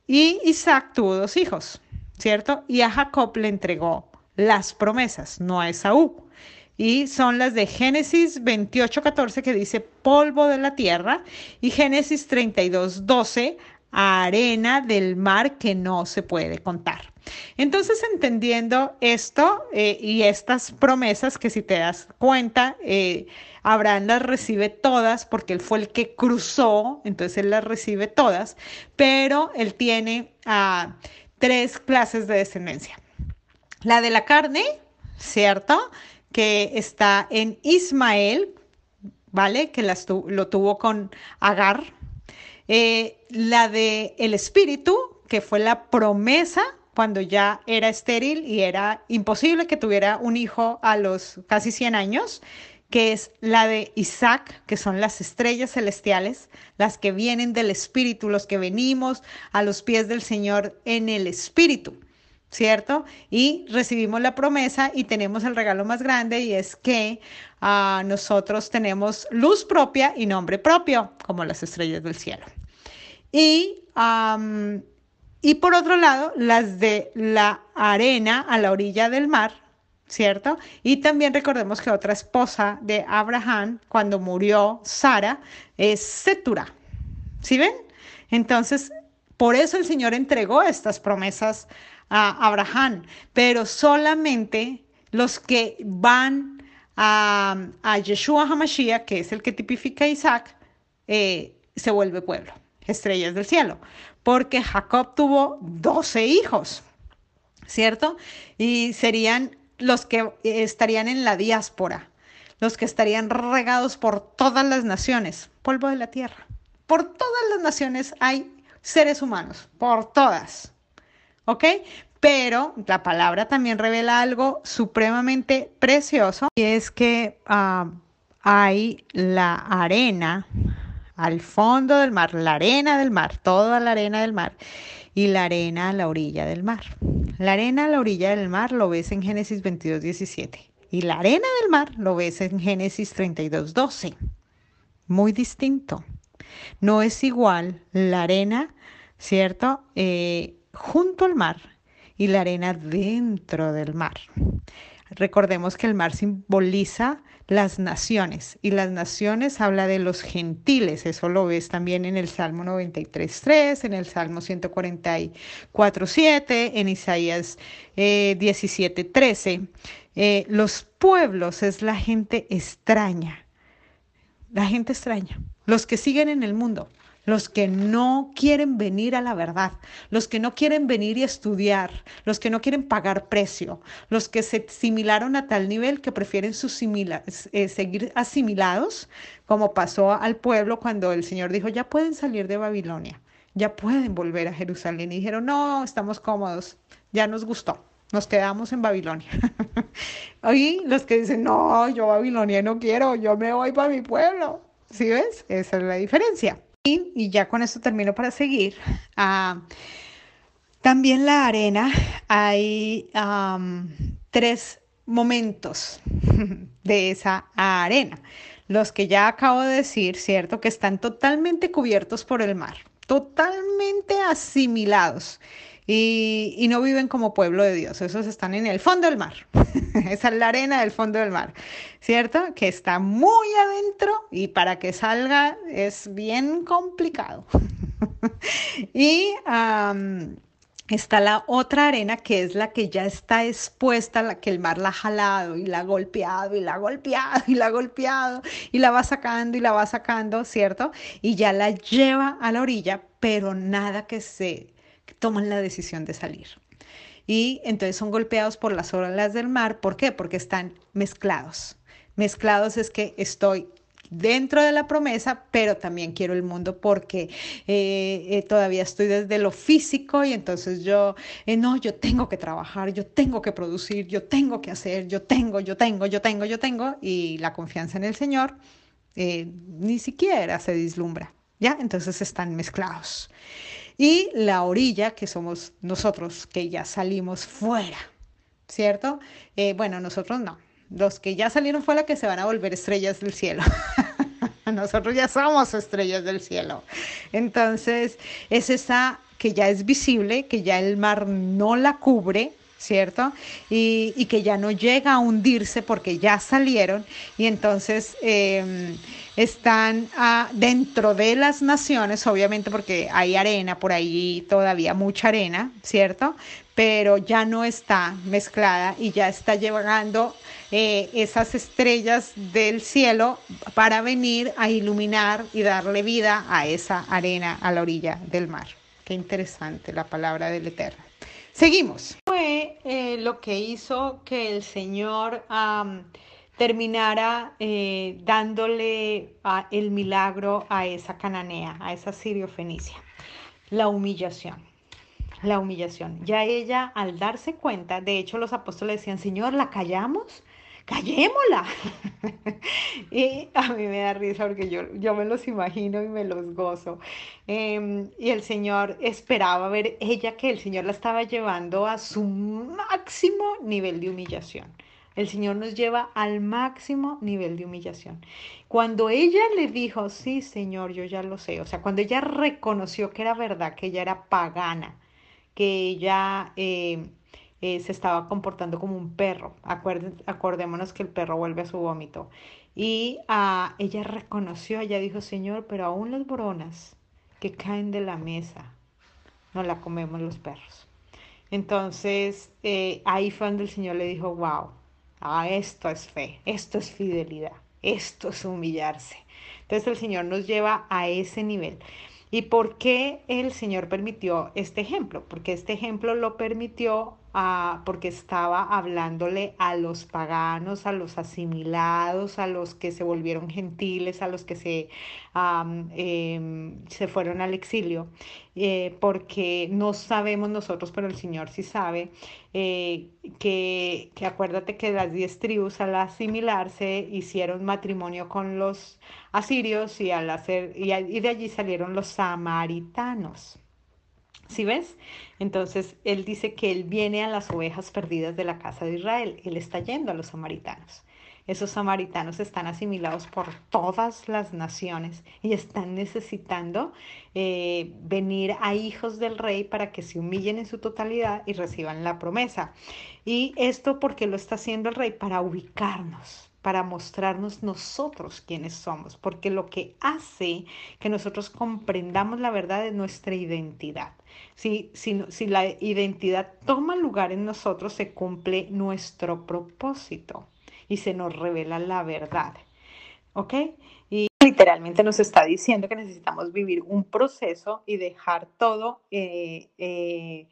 Y Isaac tuvo dos hijos, ¿cierto? Y a Jacob le entregó las promesas, no a Esaú y son las de Génesis 28, 14 que dice polvo de la tierra y Génesis 32, 12 arena del mar que no se puede contar. Entonces, entendiendo esto eh, y estas promesas que si te das cuenta, eh, Abraham las recibe todas porque él fue el que cruzó, entonces él las recibe todas, pero él tiene ah, tres clases de descendencia. La de la carne, ¿cierto? que está en Ismael, ¿vale? Que lo tuvo con Agar. Eh, la de el espíritu, que fue la promesa cuando ya era estéril y era imposible que tuviera un hijo a los casi 100 años, que es la de Isaac, que son las estrellas celestiales, las que vienen del espíritu, los que venimos a los pies del Señor en el espíritu. ¿cierto? Y recibimos la promesa y tenemos el regalo más grande y es que ah, nosotros tenemos luz propia y nombre propio, como las estrellas del cielo. Y, y por otro lado, las de la arena a la orilla del mar, ¿cierto? Y también recordemos que otra esposa de Abraham, cuando murió Sara, es Setura. ¿Sí ven? Entonces, por eso el Señor entregó estas promesas a Abraham, pero solamente los que van a, Yeshua HaMashiach, que es el que tipifica a Isaac, eh, se vuelve pueblo, estrellas del cielo, porque Jacob tuvo doce hijos, ¿cierto? Y serían los que estarían en la diáspora, los que estarían regados por todas las naciones, polvo de la tierra. Por todas las naciones hay seres humanos, por todas. ¿Ok? Pero la palabra también revela algo supremamente precioso y es que ah, hay la arena al fondo del mar, la arena del mar, toda la arena del mar y la arena a la orilla del mar. La arena a la orilla del mar lo ves en Génesis 22, 17 y la arena del mar lo ves en Génesis 32, 12. Muy distinto. No es igual la arena, ¿cierto? Eh, junto al mar y la arena dentro del mar. Recordemos que el mar simboliza las naciones y las naciones habla de los gentiles, eso lo ves también en el Salmo 93.3, en el Salmo 144.7, en Isaías eh, 17.13. Eh, los pueblos es la gente extraña, la gente extraña, los que siguen en el mundo los que no quieren venir a la verdad, los que no quieren venir y estudiar, los que no quieren pagar precio, los que se asimilaron a tal nivel que prefieren eh, seguir asimilados, como pasó al pueblo cuando el Señor dijo, ya pueden salir de Babilonia, ya pueden volver a Jerusalén. Y dijeron, no, estamos cómodos, ya nos gustó. Nos quedamos en Babilonia. (laughs) y los que dicen, no, yo Babilonia no quiero, yo me voy para mi pueblo. ¿Sí ves? Esa es la diferencia. Y, ya con esto termino para seguir. Ah, también la arena, hay tres momentos (laughs) de esa arena. Los que ya acabo de decir, ¿cierto? Que están totalmente cubiertos por el mar, totalmente asimilados y, no viven como pueblo de Dios. Esos están en el fondo del mar. (laughs) Esa es la arena del fondo del mar, ¿cierto? Que está muy adentro y para que salga es bien complicado. (laughs) y está la otra arena que es la que ya está expuesta, la que el mar la ha jalado y la ha golpeado y la ha golpeado y la ha golpeado y la va sacando y la va sacando, ¿cierto? Y ya la lleva a la orilla, pero nada que se toman la decisión de salir. Y entonces son golpeados por las olas del mar. ¿Por qué? Porque están mezclados. Mezclados es que estoy dentro de la promesa, pero también quiero el mundo porque eh, eh, todavía estoy desde lo físico y entonces yo, eh, no, yo tengo que trabajar, yo tengo que producir, yo tengo que hacer, yo tengo, yo tengo, yo tengo, yo tengo, y la confianza en el Señor ni siquiera se vislumbra, ¿ya? Entonces están mezclados y la orilla, que somos nosotros, que ya salimos fuera, ¿cierto? Eh, bueno, nosotros no. Los que ya salieron fuera que se van a volver estrellas del cielo. (laughs) nosotros ya somos estrellas del cielo. Entonces, es esa que ya es visible, que ya el mar no la cubre, ¿cierto? Y, que ya no llega a hundirse porque ya salieron y entonces em, están ah, dentro de las naciones, obviamente porque hay arena por ahí, todavía mucha arena, ¿cierto? Pero ya no está mezclada y ya está llegando eh, esas estrellas del cielo para venir a iluminar y darle vida a esa arena a la orilla del mar. Qué interesante la palabra del Eterno. Seguimos. Eh, lo que hizo que el Señor terminara eh, dándole el milagro a esa cananea, a esa sirio fenicia. La humillación. La humillación. Ya ella, al darse cuenta, de hecho los apóstoles decían, Señor, ¿la callamos? Callémosla. (laughs) y a mí me da risa porque yo, yo me los imagino y me los gozo. Em, y el Señor esperaba ver ella que el Señor la estaba llevando a su máximo nivel de humillación. El Señor nos lleva al máximo nivel de humillación. Cuando ella le dijo, sí, Señor, yo ya lo sé, o sea, cuando ella reconoció que era verdad, que ella era pagana, que ella em, eh, se estaba comportando como un perro. acordémonos que el perro vuelve a su vómito. Y ah, ella reconoció, ella dijo, Señor, pero aún las boronas que caen de la mesa, no la comemos los perros. Entonces, eh, ahí fue donde el Señor le dijo, wow, ah, esto es fe, esto es fidelidad, esto es humillarse. Entonces el Señor nos lleva a ese nivel. ¿Y por qué el Señor permitió este ejemplo? Porque este ejemplo lo permitió porque estaba hablándole a los paganos, a los asimilados, a los que se volvieron gentiles, a los que se, em, se fueron al exilio, eh, porque no sabemos nosotros, pero el Señor sí sabe, eh, que, que, acuérdate que las diez tribus al asimilarse hicieron matrimonio con los asirios y, al hacer, y de allí salieron los samaritanos. ¿Sí ves? Entonces, él dice que él viene a las ovejas perdidas de la casa de Israel. Él está yendo a los samaritanos. Esos samaritanos están asimilados por todas las naciones y están necesitando eh, venir a hijos del rey para que se humillen en su totalidad y reciban la promesa. Y esto porque lo está haciendo el rey para ubicarnos, para mostrarnos nosotros quiénes somos, porque lo que hace que nosotros comprendamos la verdad es nuestra identidad. Si, si, si la identidad toma lugar en nosotros, se cumple nuestro propósito y se nos revela la verdad. ¿Ok? Y literalmente nos está diciendo que necesitamos vivir un proceso y dejar todo eh, eh,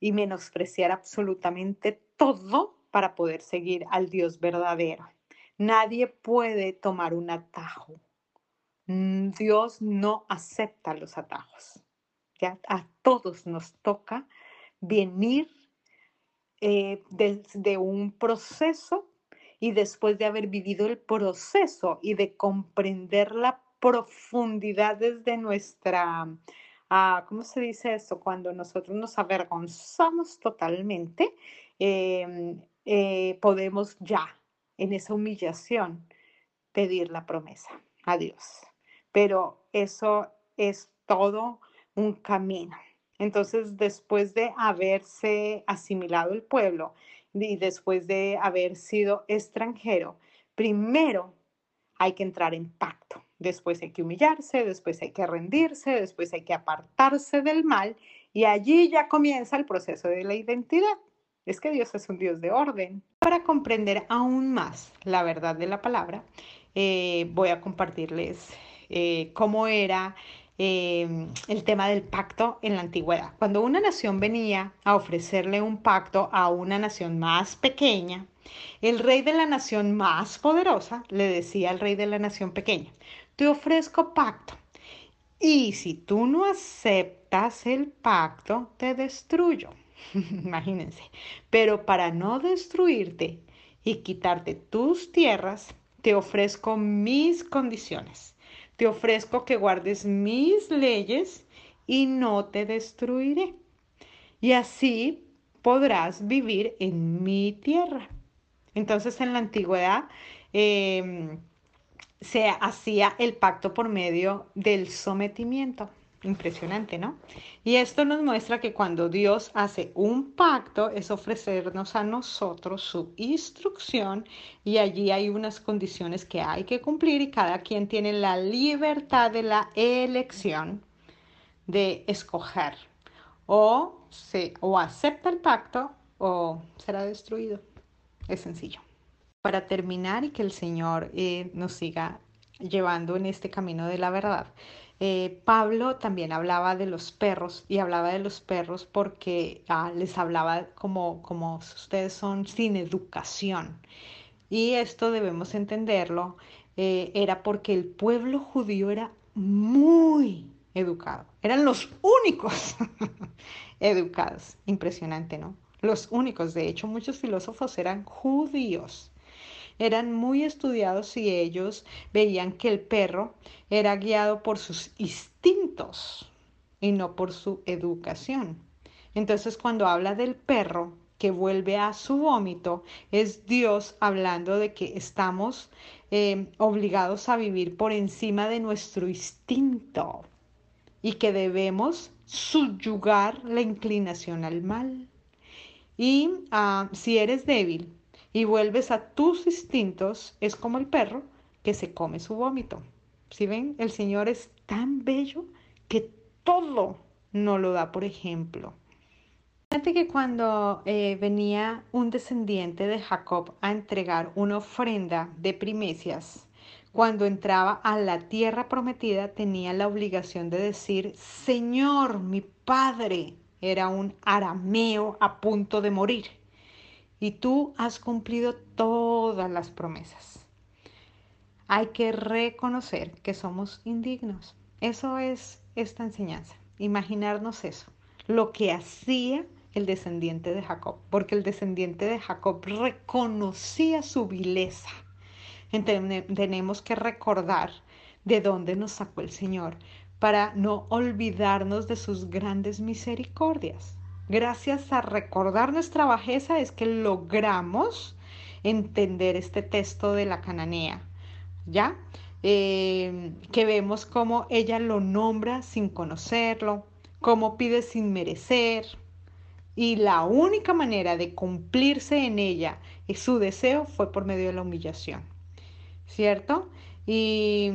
y menospreciar absolutamente todo para poder seguir al Dios verdadero. Nadie puede tomar un atajo. Mm, Dios no acepta los atajos. A todos nos toca venir eh, desde un proceso y después de haber vivido el proceso y de comprender la profundidad desde nuestra, ah, ¿cómo se dice eso? Cuando nosotros nos avergonzamos totalmente, em, eh, podemos ya en esa humillación pedir la promesa a Dios. Pero eso es todo un camino. Entonces, después de haberse asimilado el pueblo y después de haber sido extranjero, primero hay que entrar en pacto. Después hay que humillarse, después hay que rendirse, después hay que apartarse del mal y allí ya comienza el proceso de la identidad. Es que Dios es un Dios de orden. Para comprender aún más la verdad de la palabra, eh, voy a compartirles eh, cómo era em, el tema del pacto en la antigüedad. Cuando una nación venía a ofrecerle un pacto a una nación más pequeña, el rey de la nación más poderosa le decía al rey de la nación pequeña, te ofrezco pacto. Y si tú no aceptas el pacto, te destruyo. (laughs) Imagínense. Pero para no destruirte y quitarte tus tierras, te ofrezco mis condiciones. Te ofrezco que guardes mis leyes y no te destruiré. Y así podrás vivir en mi tierra. Entonces en la antigüedad em, se hacía el pacto por medio del sometimiento. Impresionante, ¿no? Y esto nos muestra que cuando Dios hace un pacto es ofrecernos a nosotros su instrucción y allí hay unas condiciones que hay que cumplir y cada quien tiene la libertad de la elección de escoger o, se, o acepta el pacto o será destruido. Es sencillo. Para terminar y que el Señor eh, nos siga llevando en este camino de la verdad. Eh, Pablo también hablaba de los perros y hablaba de los perros porque ah, les hablaba como, como ustedes son sin educación. Y esto debemos entenderlo, eh, era porque el pueblo judío era muy educado, eran los únicos (laughs) educados. Impresionante, ¿no? Los únicos, de hecho, muchos filósofos eran judíos eran muy estudiados y ellos veían que el perro era guiado por sus instintos y no por su educación. Entonces cuando habla del perro que vuelve a su vómito, es Dios hablando de que estamos eh, obligados a vivir por encima de nuestro instinto y que debemos subyugar la inclinación al mal. Y ah, si eres débil, y vuelves a tus instintos, es como el perro que se come su vómito. Si ven, el Señor es tan bello que todo no lo da por ejemplo. Fíjate que cuando eh, venía un descendiente de Jacob a entregar una ofrenda de primicias, cuando entraba a la tierra prometida tenía la obligación de decir, Señor, mi Padre, era un arameo a punto de morir, y tú has cumplido todas las promesas. Hay que reconocer que somos indignos. Eso es esta enseñanza, imaginarnos eso, lo que hacía el descendiente de Jacob, porque el descendiente de Jacob reconocía su vileza. tenemos que recordar de dónde nos sacó el Señor para no olvidarnos de sus grandes misericordias. Gracias a recordar nuestra bajeza es que logramos entender este texto de la cananea, ¿ya? Eh, que vemos cómo ella lo nombra sin conocerlo, cómo pide sin merecer, y la única manera de cumplirse en ella y su deseo fue por medio de la humillación, ¿cierto? Y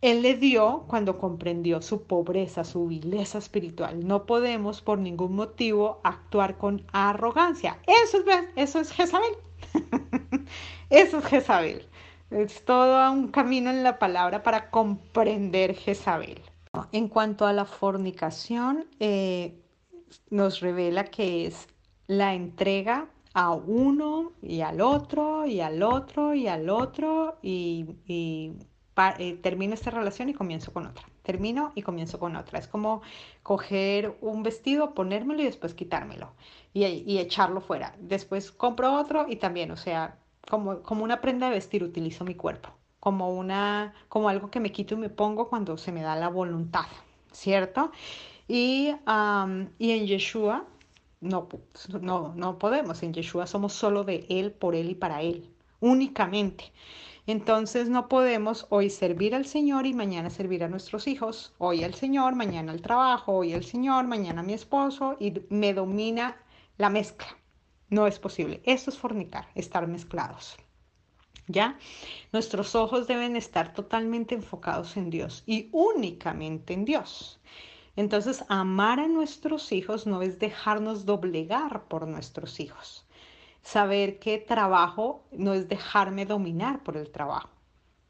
él le dio cuando comprendió su pobreza, su vileza espiritual. No podemos por ningún motivo actuar con arrogancia. Eso es, eso es Jezabel. (laughs) eso es Jezabel. Es todo un camino en la palabra para comprender Jezabel. En cuanto a la fornicación, eh, nos revela que es la entrega a uno y al otro y al otro y al otro y, eh, termino esta relación y comienzo con otra. Termino y comienzo con otra. Es como coger un vestido, ponérmelo y después quitármelo y, y echarlo fuera. Después compro otro y también, o sea, como, como una prenda de vestir utilizo mi cuerpo, como, una, como algo que me quito y me pongo cuando se me da la voluntad, ¿cierto? Y, y en Yeshua no, no, no podemos, en Yeshua somos solo de Él, por Él y para Él, únicamente. Entonces no podemos hoy servir al Señor y mañana servir a nuestros hijos, hoy al Señor, mañana al trabajo, hoy al Señor, mañana a mi esposo y me domina la mezcla. No es posible. Esto es fornicar, estar mezclados. ¿Ya? Nuestros ojos deben estar totalmente enfocados en Dios y únicamente en Dios. Entonces, amar a nuestros hijos no es dejarnos doblegar por nuestros hijos. Saber que trabajo no es dejarme dominar por el trabajo.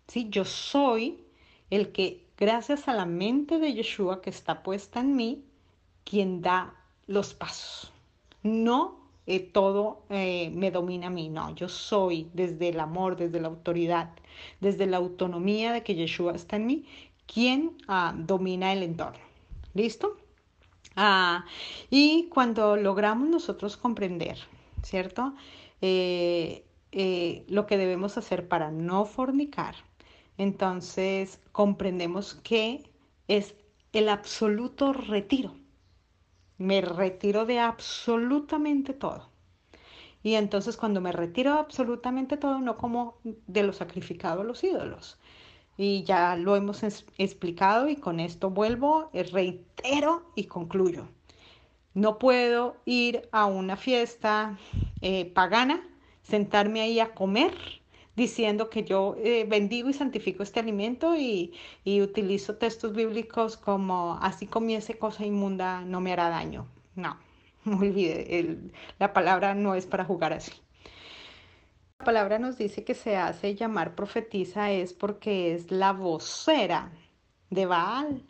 ¿Sí? Yo soy el que, gracias a la mente de Yeshua que está puesta en mí, quien da los pasos. No eh, todo eh, me domina a mí, no, yo soy desde el amor, desde la autoridad, desde la autonomía de que Yeshua está en mí, quien ah, domina el entorno. ¿Listo? Ah, y cuando logramos nosotros comprender, ¿cierto? Eh, eh, lo que debemos hacer para no fornicar, entonces comprendemos que es el absoluto retiro. Me retiro de absolutamente todo. Y entonces cuando me retiro absolutamente todo, no como de lo sacrificado a los ídolos, y ya lo hemos explicado y con esto vuelvo, eh, reitero y concluyo. No puedo ir a una fiesta eh, pagana, sentarme ahí a comer diciendo que yo eh, bendigo y santifico este alimento y, y, utilizo textos bíblicos como así comiese cosa inmunda no me hará daño. No, (laughs) olvide, la palabra no es para jugar así. La palabra nos dice que se hace llamar profetiza es porque es la vocera de Baal.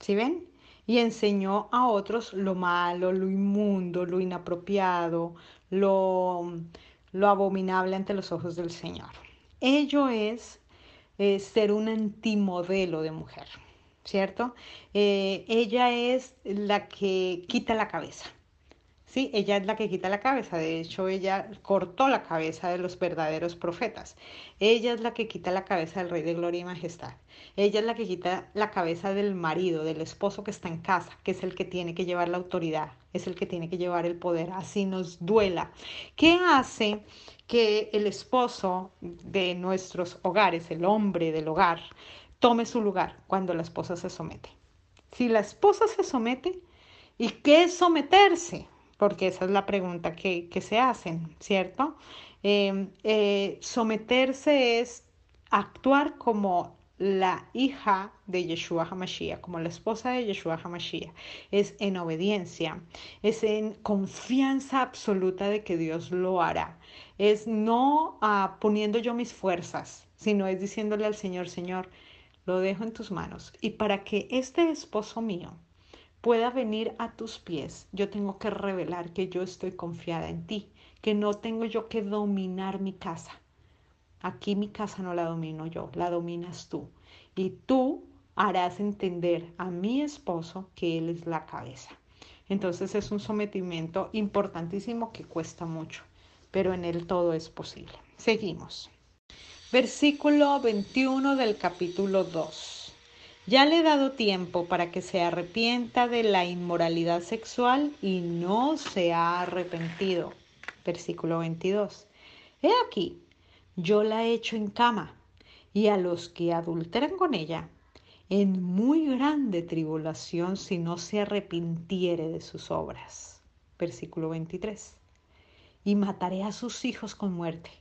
¿Sí ven? Y enseñó a otros lo malo, lo inmundo, lo inapropiado, lo, lo abominable ante los ojos del Señor. Ello es, ser un antimodelo de mujer, ¿cierto? Eh, ella es la que quita la cabeza. Sí, ella es la que quita la cabeza. De hecho, ella cortó la cabeza de los verdaderos profetas. Ella es la que quita la cabeza del Rey de Gloria y Majestad. Ella es la que quita la cabeza del marido, del esposo que está en casa, que es el que tiene que llevar la autoridad, es el que tiene que llevar el poder. Así nos duela. ¿Qué hace que el esposo de nuestros hogares, el hombre del hogar, tome su lugar cuando la esposa se somete? Si la esposa se somete, ¿y qué es someterse? Porque esa es la pregunta que, se hacen, ¿cierto? Em, eh, someterse es actuar como la hija de Yeshua HaMashiach, como la esposa de Yeshua HaMashiach. Es en obediencia, es en confianza absoluta de que Dios lo hará. Es no ah, poniendo yo mis fuerzas, sino es diciéndole al Señor, Señor, lo dejo en tus manos. Y para que este esposo mío pueda venir a tus pies, yo tengo que revelar que yo estoy confiada en ti, que no tengo yo que dominar mi casa. Aquí mi casa no la domino yo, la dominas tú. Y tú harás entender a mi esposo que él es la cabeza. Entonces es un sometimiento importantísimo que cuesta mucho, pero en él todo es posible. Seguimos. Versículo 21 del capítulo 2. Ya le he dado tiempo para que se arrepienta de la inmoralidad sexual y no se ha arrepentido. Versículo 22. He aquí, yo la he hecho en cama y a los que adulteran con ella en muy grande tribulación si no se arrepintiere de sus obras. Versículo 23. Y mataré a sus hijos con muerte.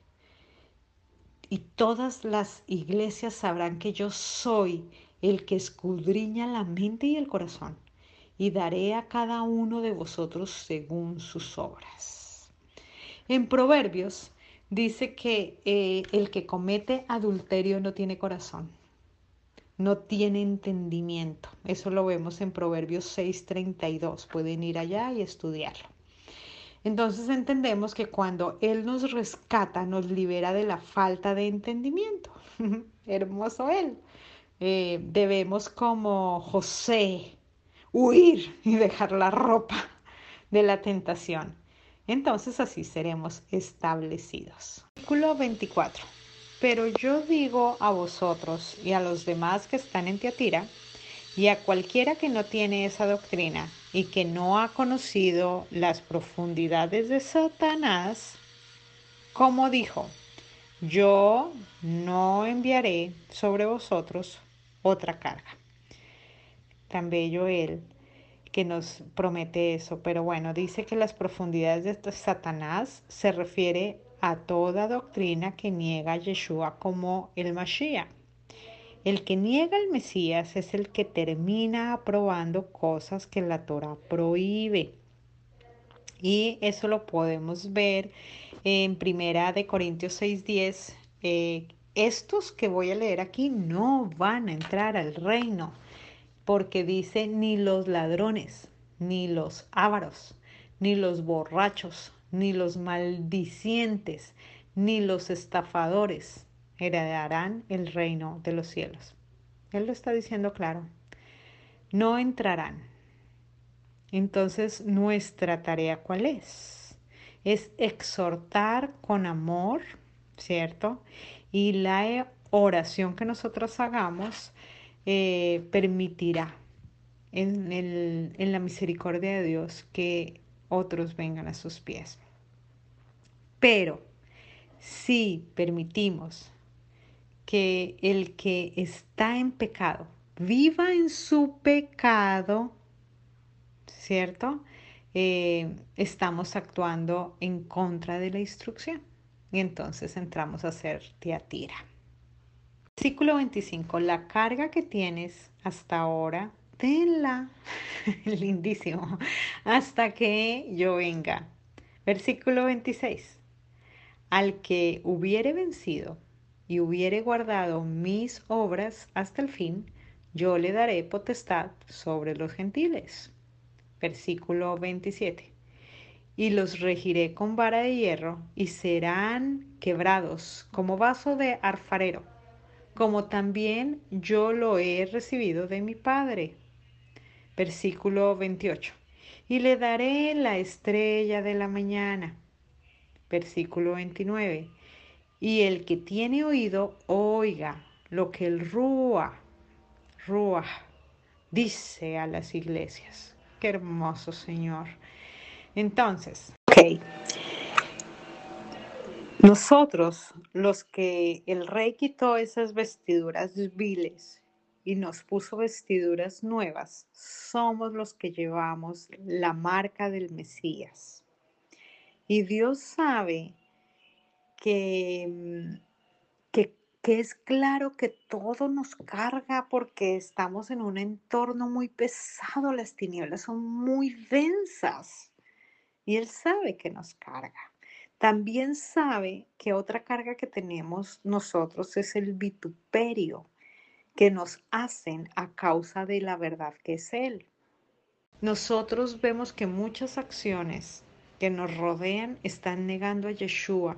Y todas las iglesias sabrán que yo soy el que escudriña la mente y el corazón, y daré a cada uno de vosotros según sus obras. En Proverbios dice que eh, el que comete adulterio no tiene corazón, no tiene entendimiento. Eso lo vemos en Proverbios 6:32. Pueden ir allá y estudiarlo. Entonces entendemos que cuando Él nos rescata, nos libera de la falta de entendimiento. (laughs) Hermoso Él. Eh, debemos como José huir y dejar la ropa de la tentación. Entonces así seremos establecidos. Versículo 24. Pero yo digo a vosotros y a los demás que están en Teatira y a cualquiera que no tiene esa doctrina y que no ha conocido las profundidades de Satanás, como dijo, yo no enviaré sobre vosotros otra carga. Tan bello él que nos promete eso, pero bueno, dice que las profundidades de Satanás se refiere a toda doctrina que niega a Yeshua como el Mashiach. El que niega al Mesías es el que termina aprobando cosas que la Torah prohíbe. Y eso lo podemos ver en Primera de Corintios 6:10, eh, estos que voy a leer aquí no van a entrar al reino, porque dice ni los ladrones, ni los ávaros, ni los borrachos, ni los maldicientes, ni los estafadores heredarán el reino de los cielos. Él lo está diciendo claro. No entrarán. Entonces, nuestra tarea cuál es? Es exhortar con amor, ¿cierto? Y la oración que nosotros hagamos eh, permitirá en, en la misericordia de Dios que otros vengan a sus pies. Pero si permitimos que el que está en pecado viva en su pecado, ¿cierto? Eh, estamos actuando en contra de la instrucción. Y entonces entramos a hacer teatira. Versículo 25. La carga que tienes hasta ahora, tenla. (laughs) Lindísimo. Hasta que yo venga. Versículo 26. Al que hubiere vencido y hubiere guardado mis obras hasta el fin, yo le daré potestad sobre los gentiles. Versículo 27 y los regiré con vara de hierro, y serán quebrados como vaso de alfarero, como también yo lo he recibido de mi Padre. Versículo 28. Y le daré la estrella de la mañana. Versículo 29. Y el que tiene oído, oiga lo que el Rúa, Rúa, dice a las iglesias. Qué hermoso Señor. Entonces, ok. Nosotros, los que el rey quitó esas vestiduras viles y nos puso vestiduras nuevas, somos los que llevamos la marca del Mesías. Y Dios sabe que, que que es claro que todo nos carga porque estamos en un entorno muy pesado, las tinieblas son muy densas y Él sabe que nos carga. También sabe que otra carga que tenemos nosotros es el vituperio que nos hacen a causa de la verdad que es Él. Nosotros vemos que muchas acciones que nos rodean están negando a Yeshua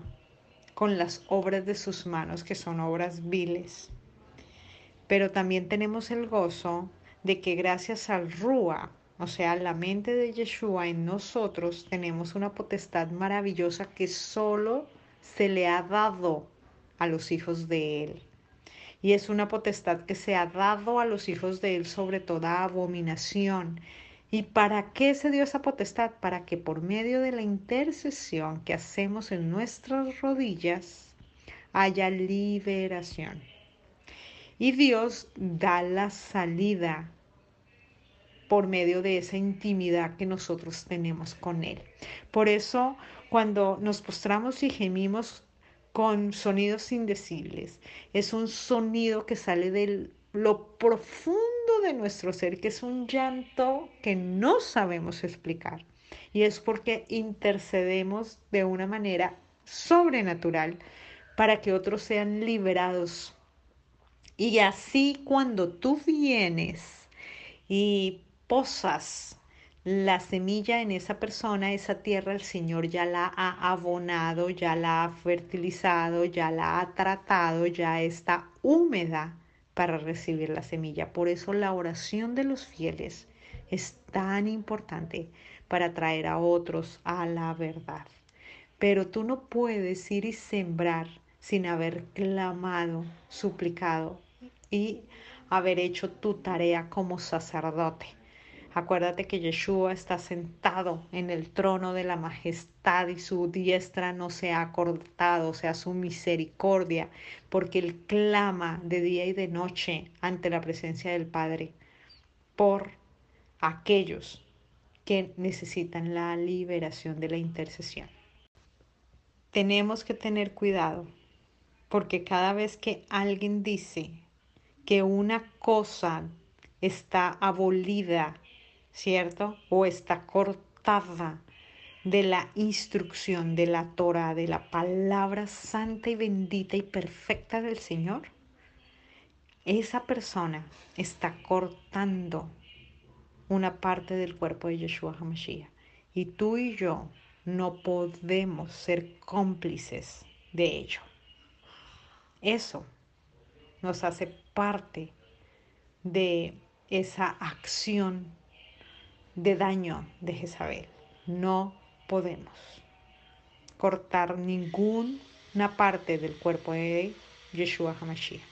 con las obras de sus manos, que son obras viles. Pero también tenemos el gozo de que gracias al Rúa, o sea, la mente de Yeshua en nosotros, tenemos una potestad maravillosa que solo se le ha dado a los hijos de Él. Y es una potestad que se ha dado a los hijos de Él sobre toda abominación ¿Y para qué se dio esa potestad? Para que por medio de la intercesión que hacemos en nuestras rodillas haya liberación. Y Dios da la salida por medio de esa intimidad que nosotros tenemos con Él. Por eso, cuando nos postramos y gemimos con sonidos indecibles, es un sonido que sale de lo profundo de nuestro ser, que es un llanto que no sabemos explicar. Y es porque intercedemos de una manera sobrenatural para que otros sean liberados. Y así cuando tú vienes y posas la semilla en esa persona, esa tierra, el Señor ya la ha abonado, ya la ha fertilizado, ya la ha tratado, ya está húmeda para recibir la semilla. Por eso la oración de los fieles es tan importante para traer a otros a la verdad. Pero tú no puedes ir y sembrar sin haber clamado, suplicado y haber hecho tu tarea como sacerdote. Acuérdate que Yeshua está sentado en el trono de la majestad y su diestra no se ha cortado, o sea, su misericordia, porque él clama de día y de noche ante la presencia del Padre por aquellos que necesitan la liberación de la intercesión. Tenemos que tener cuidado, porque cada vez que alguien dice que una cosa está abolida ¿cierto? O está cortada de la instrucción de la Torah, de la palabra santa y bendita y perfecta del Señor, esa persona está cortando una parte del cuerpo de Yeshua HaMashiach. Y tú y yo no podemos ser cómplices de ello. Eso nos hace parte de esa acción de daño de Jezabel. No podemos cortar ninguna parte del cuerpo de Yeshua HaMashiach.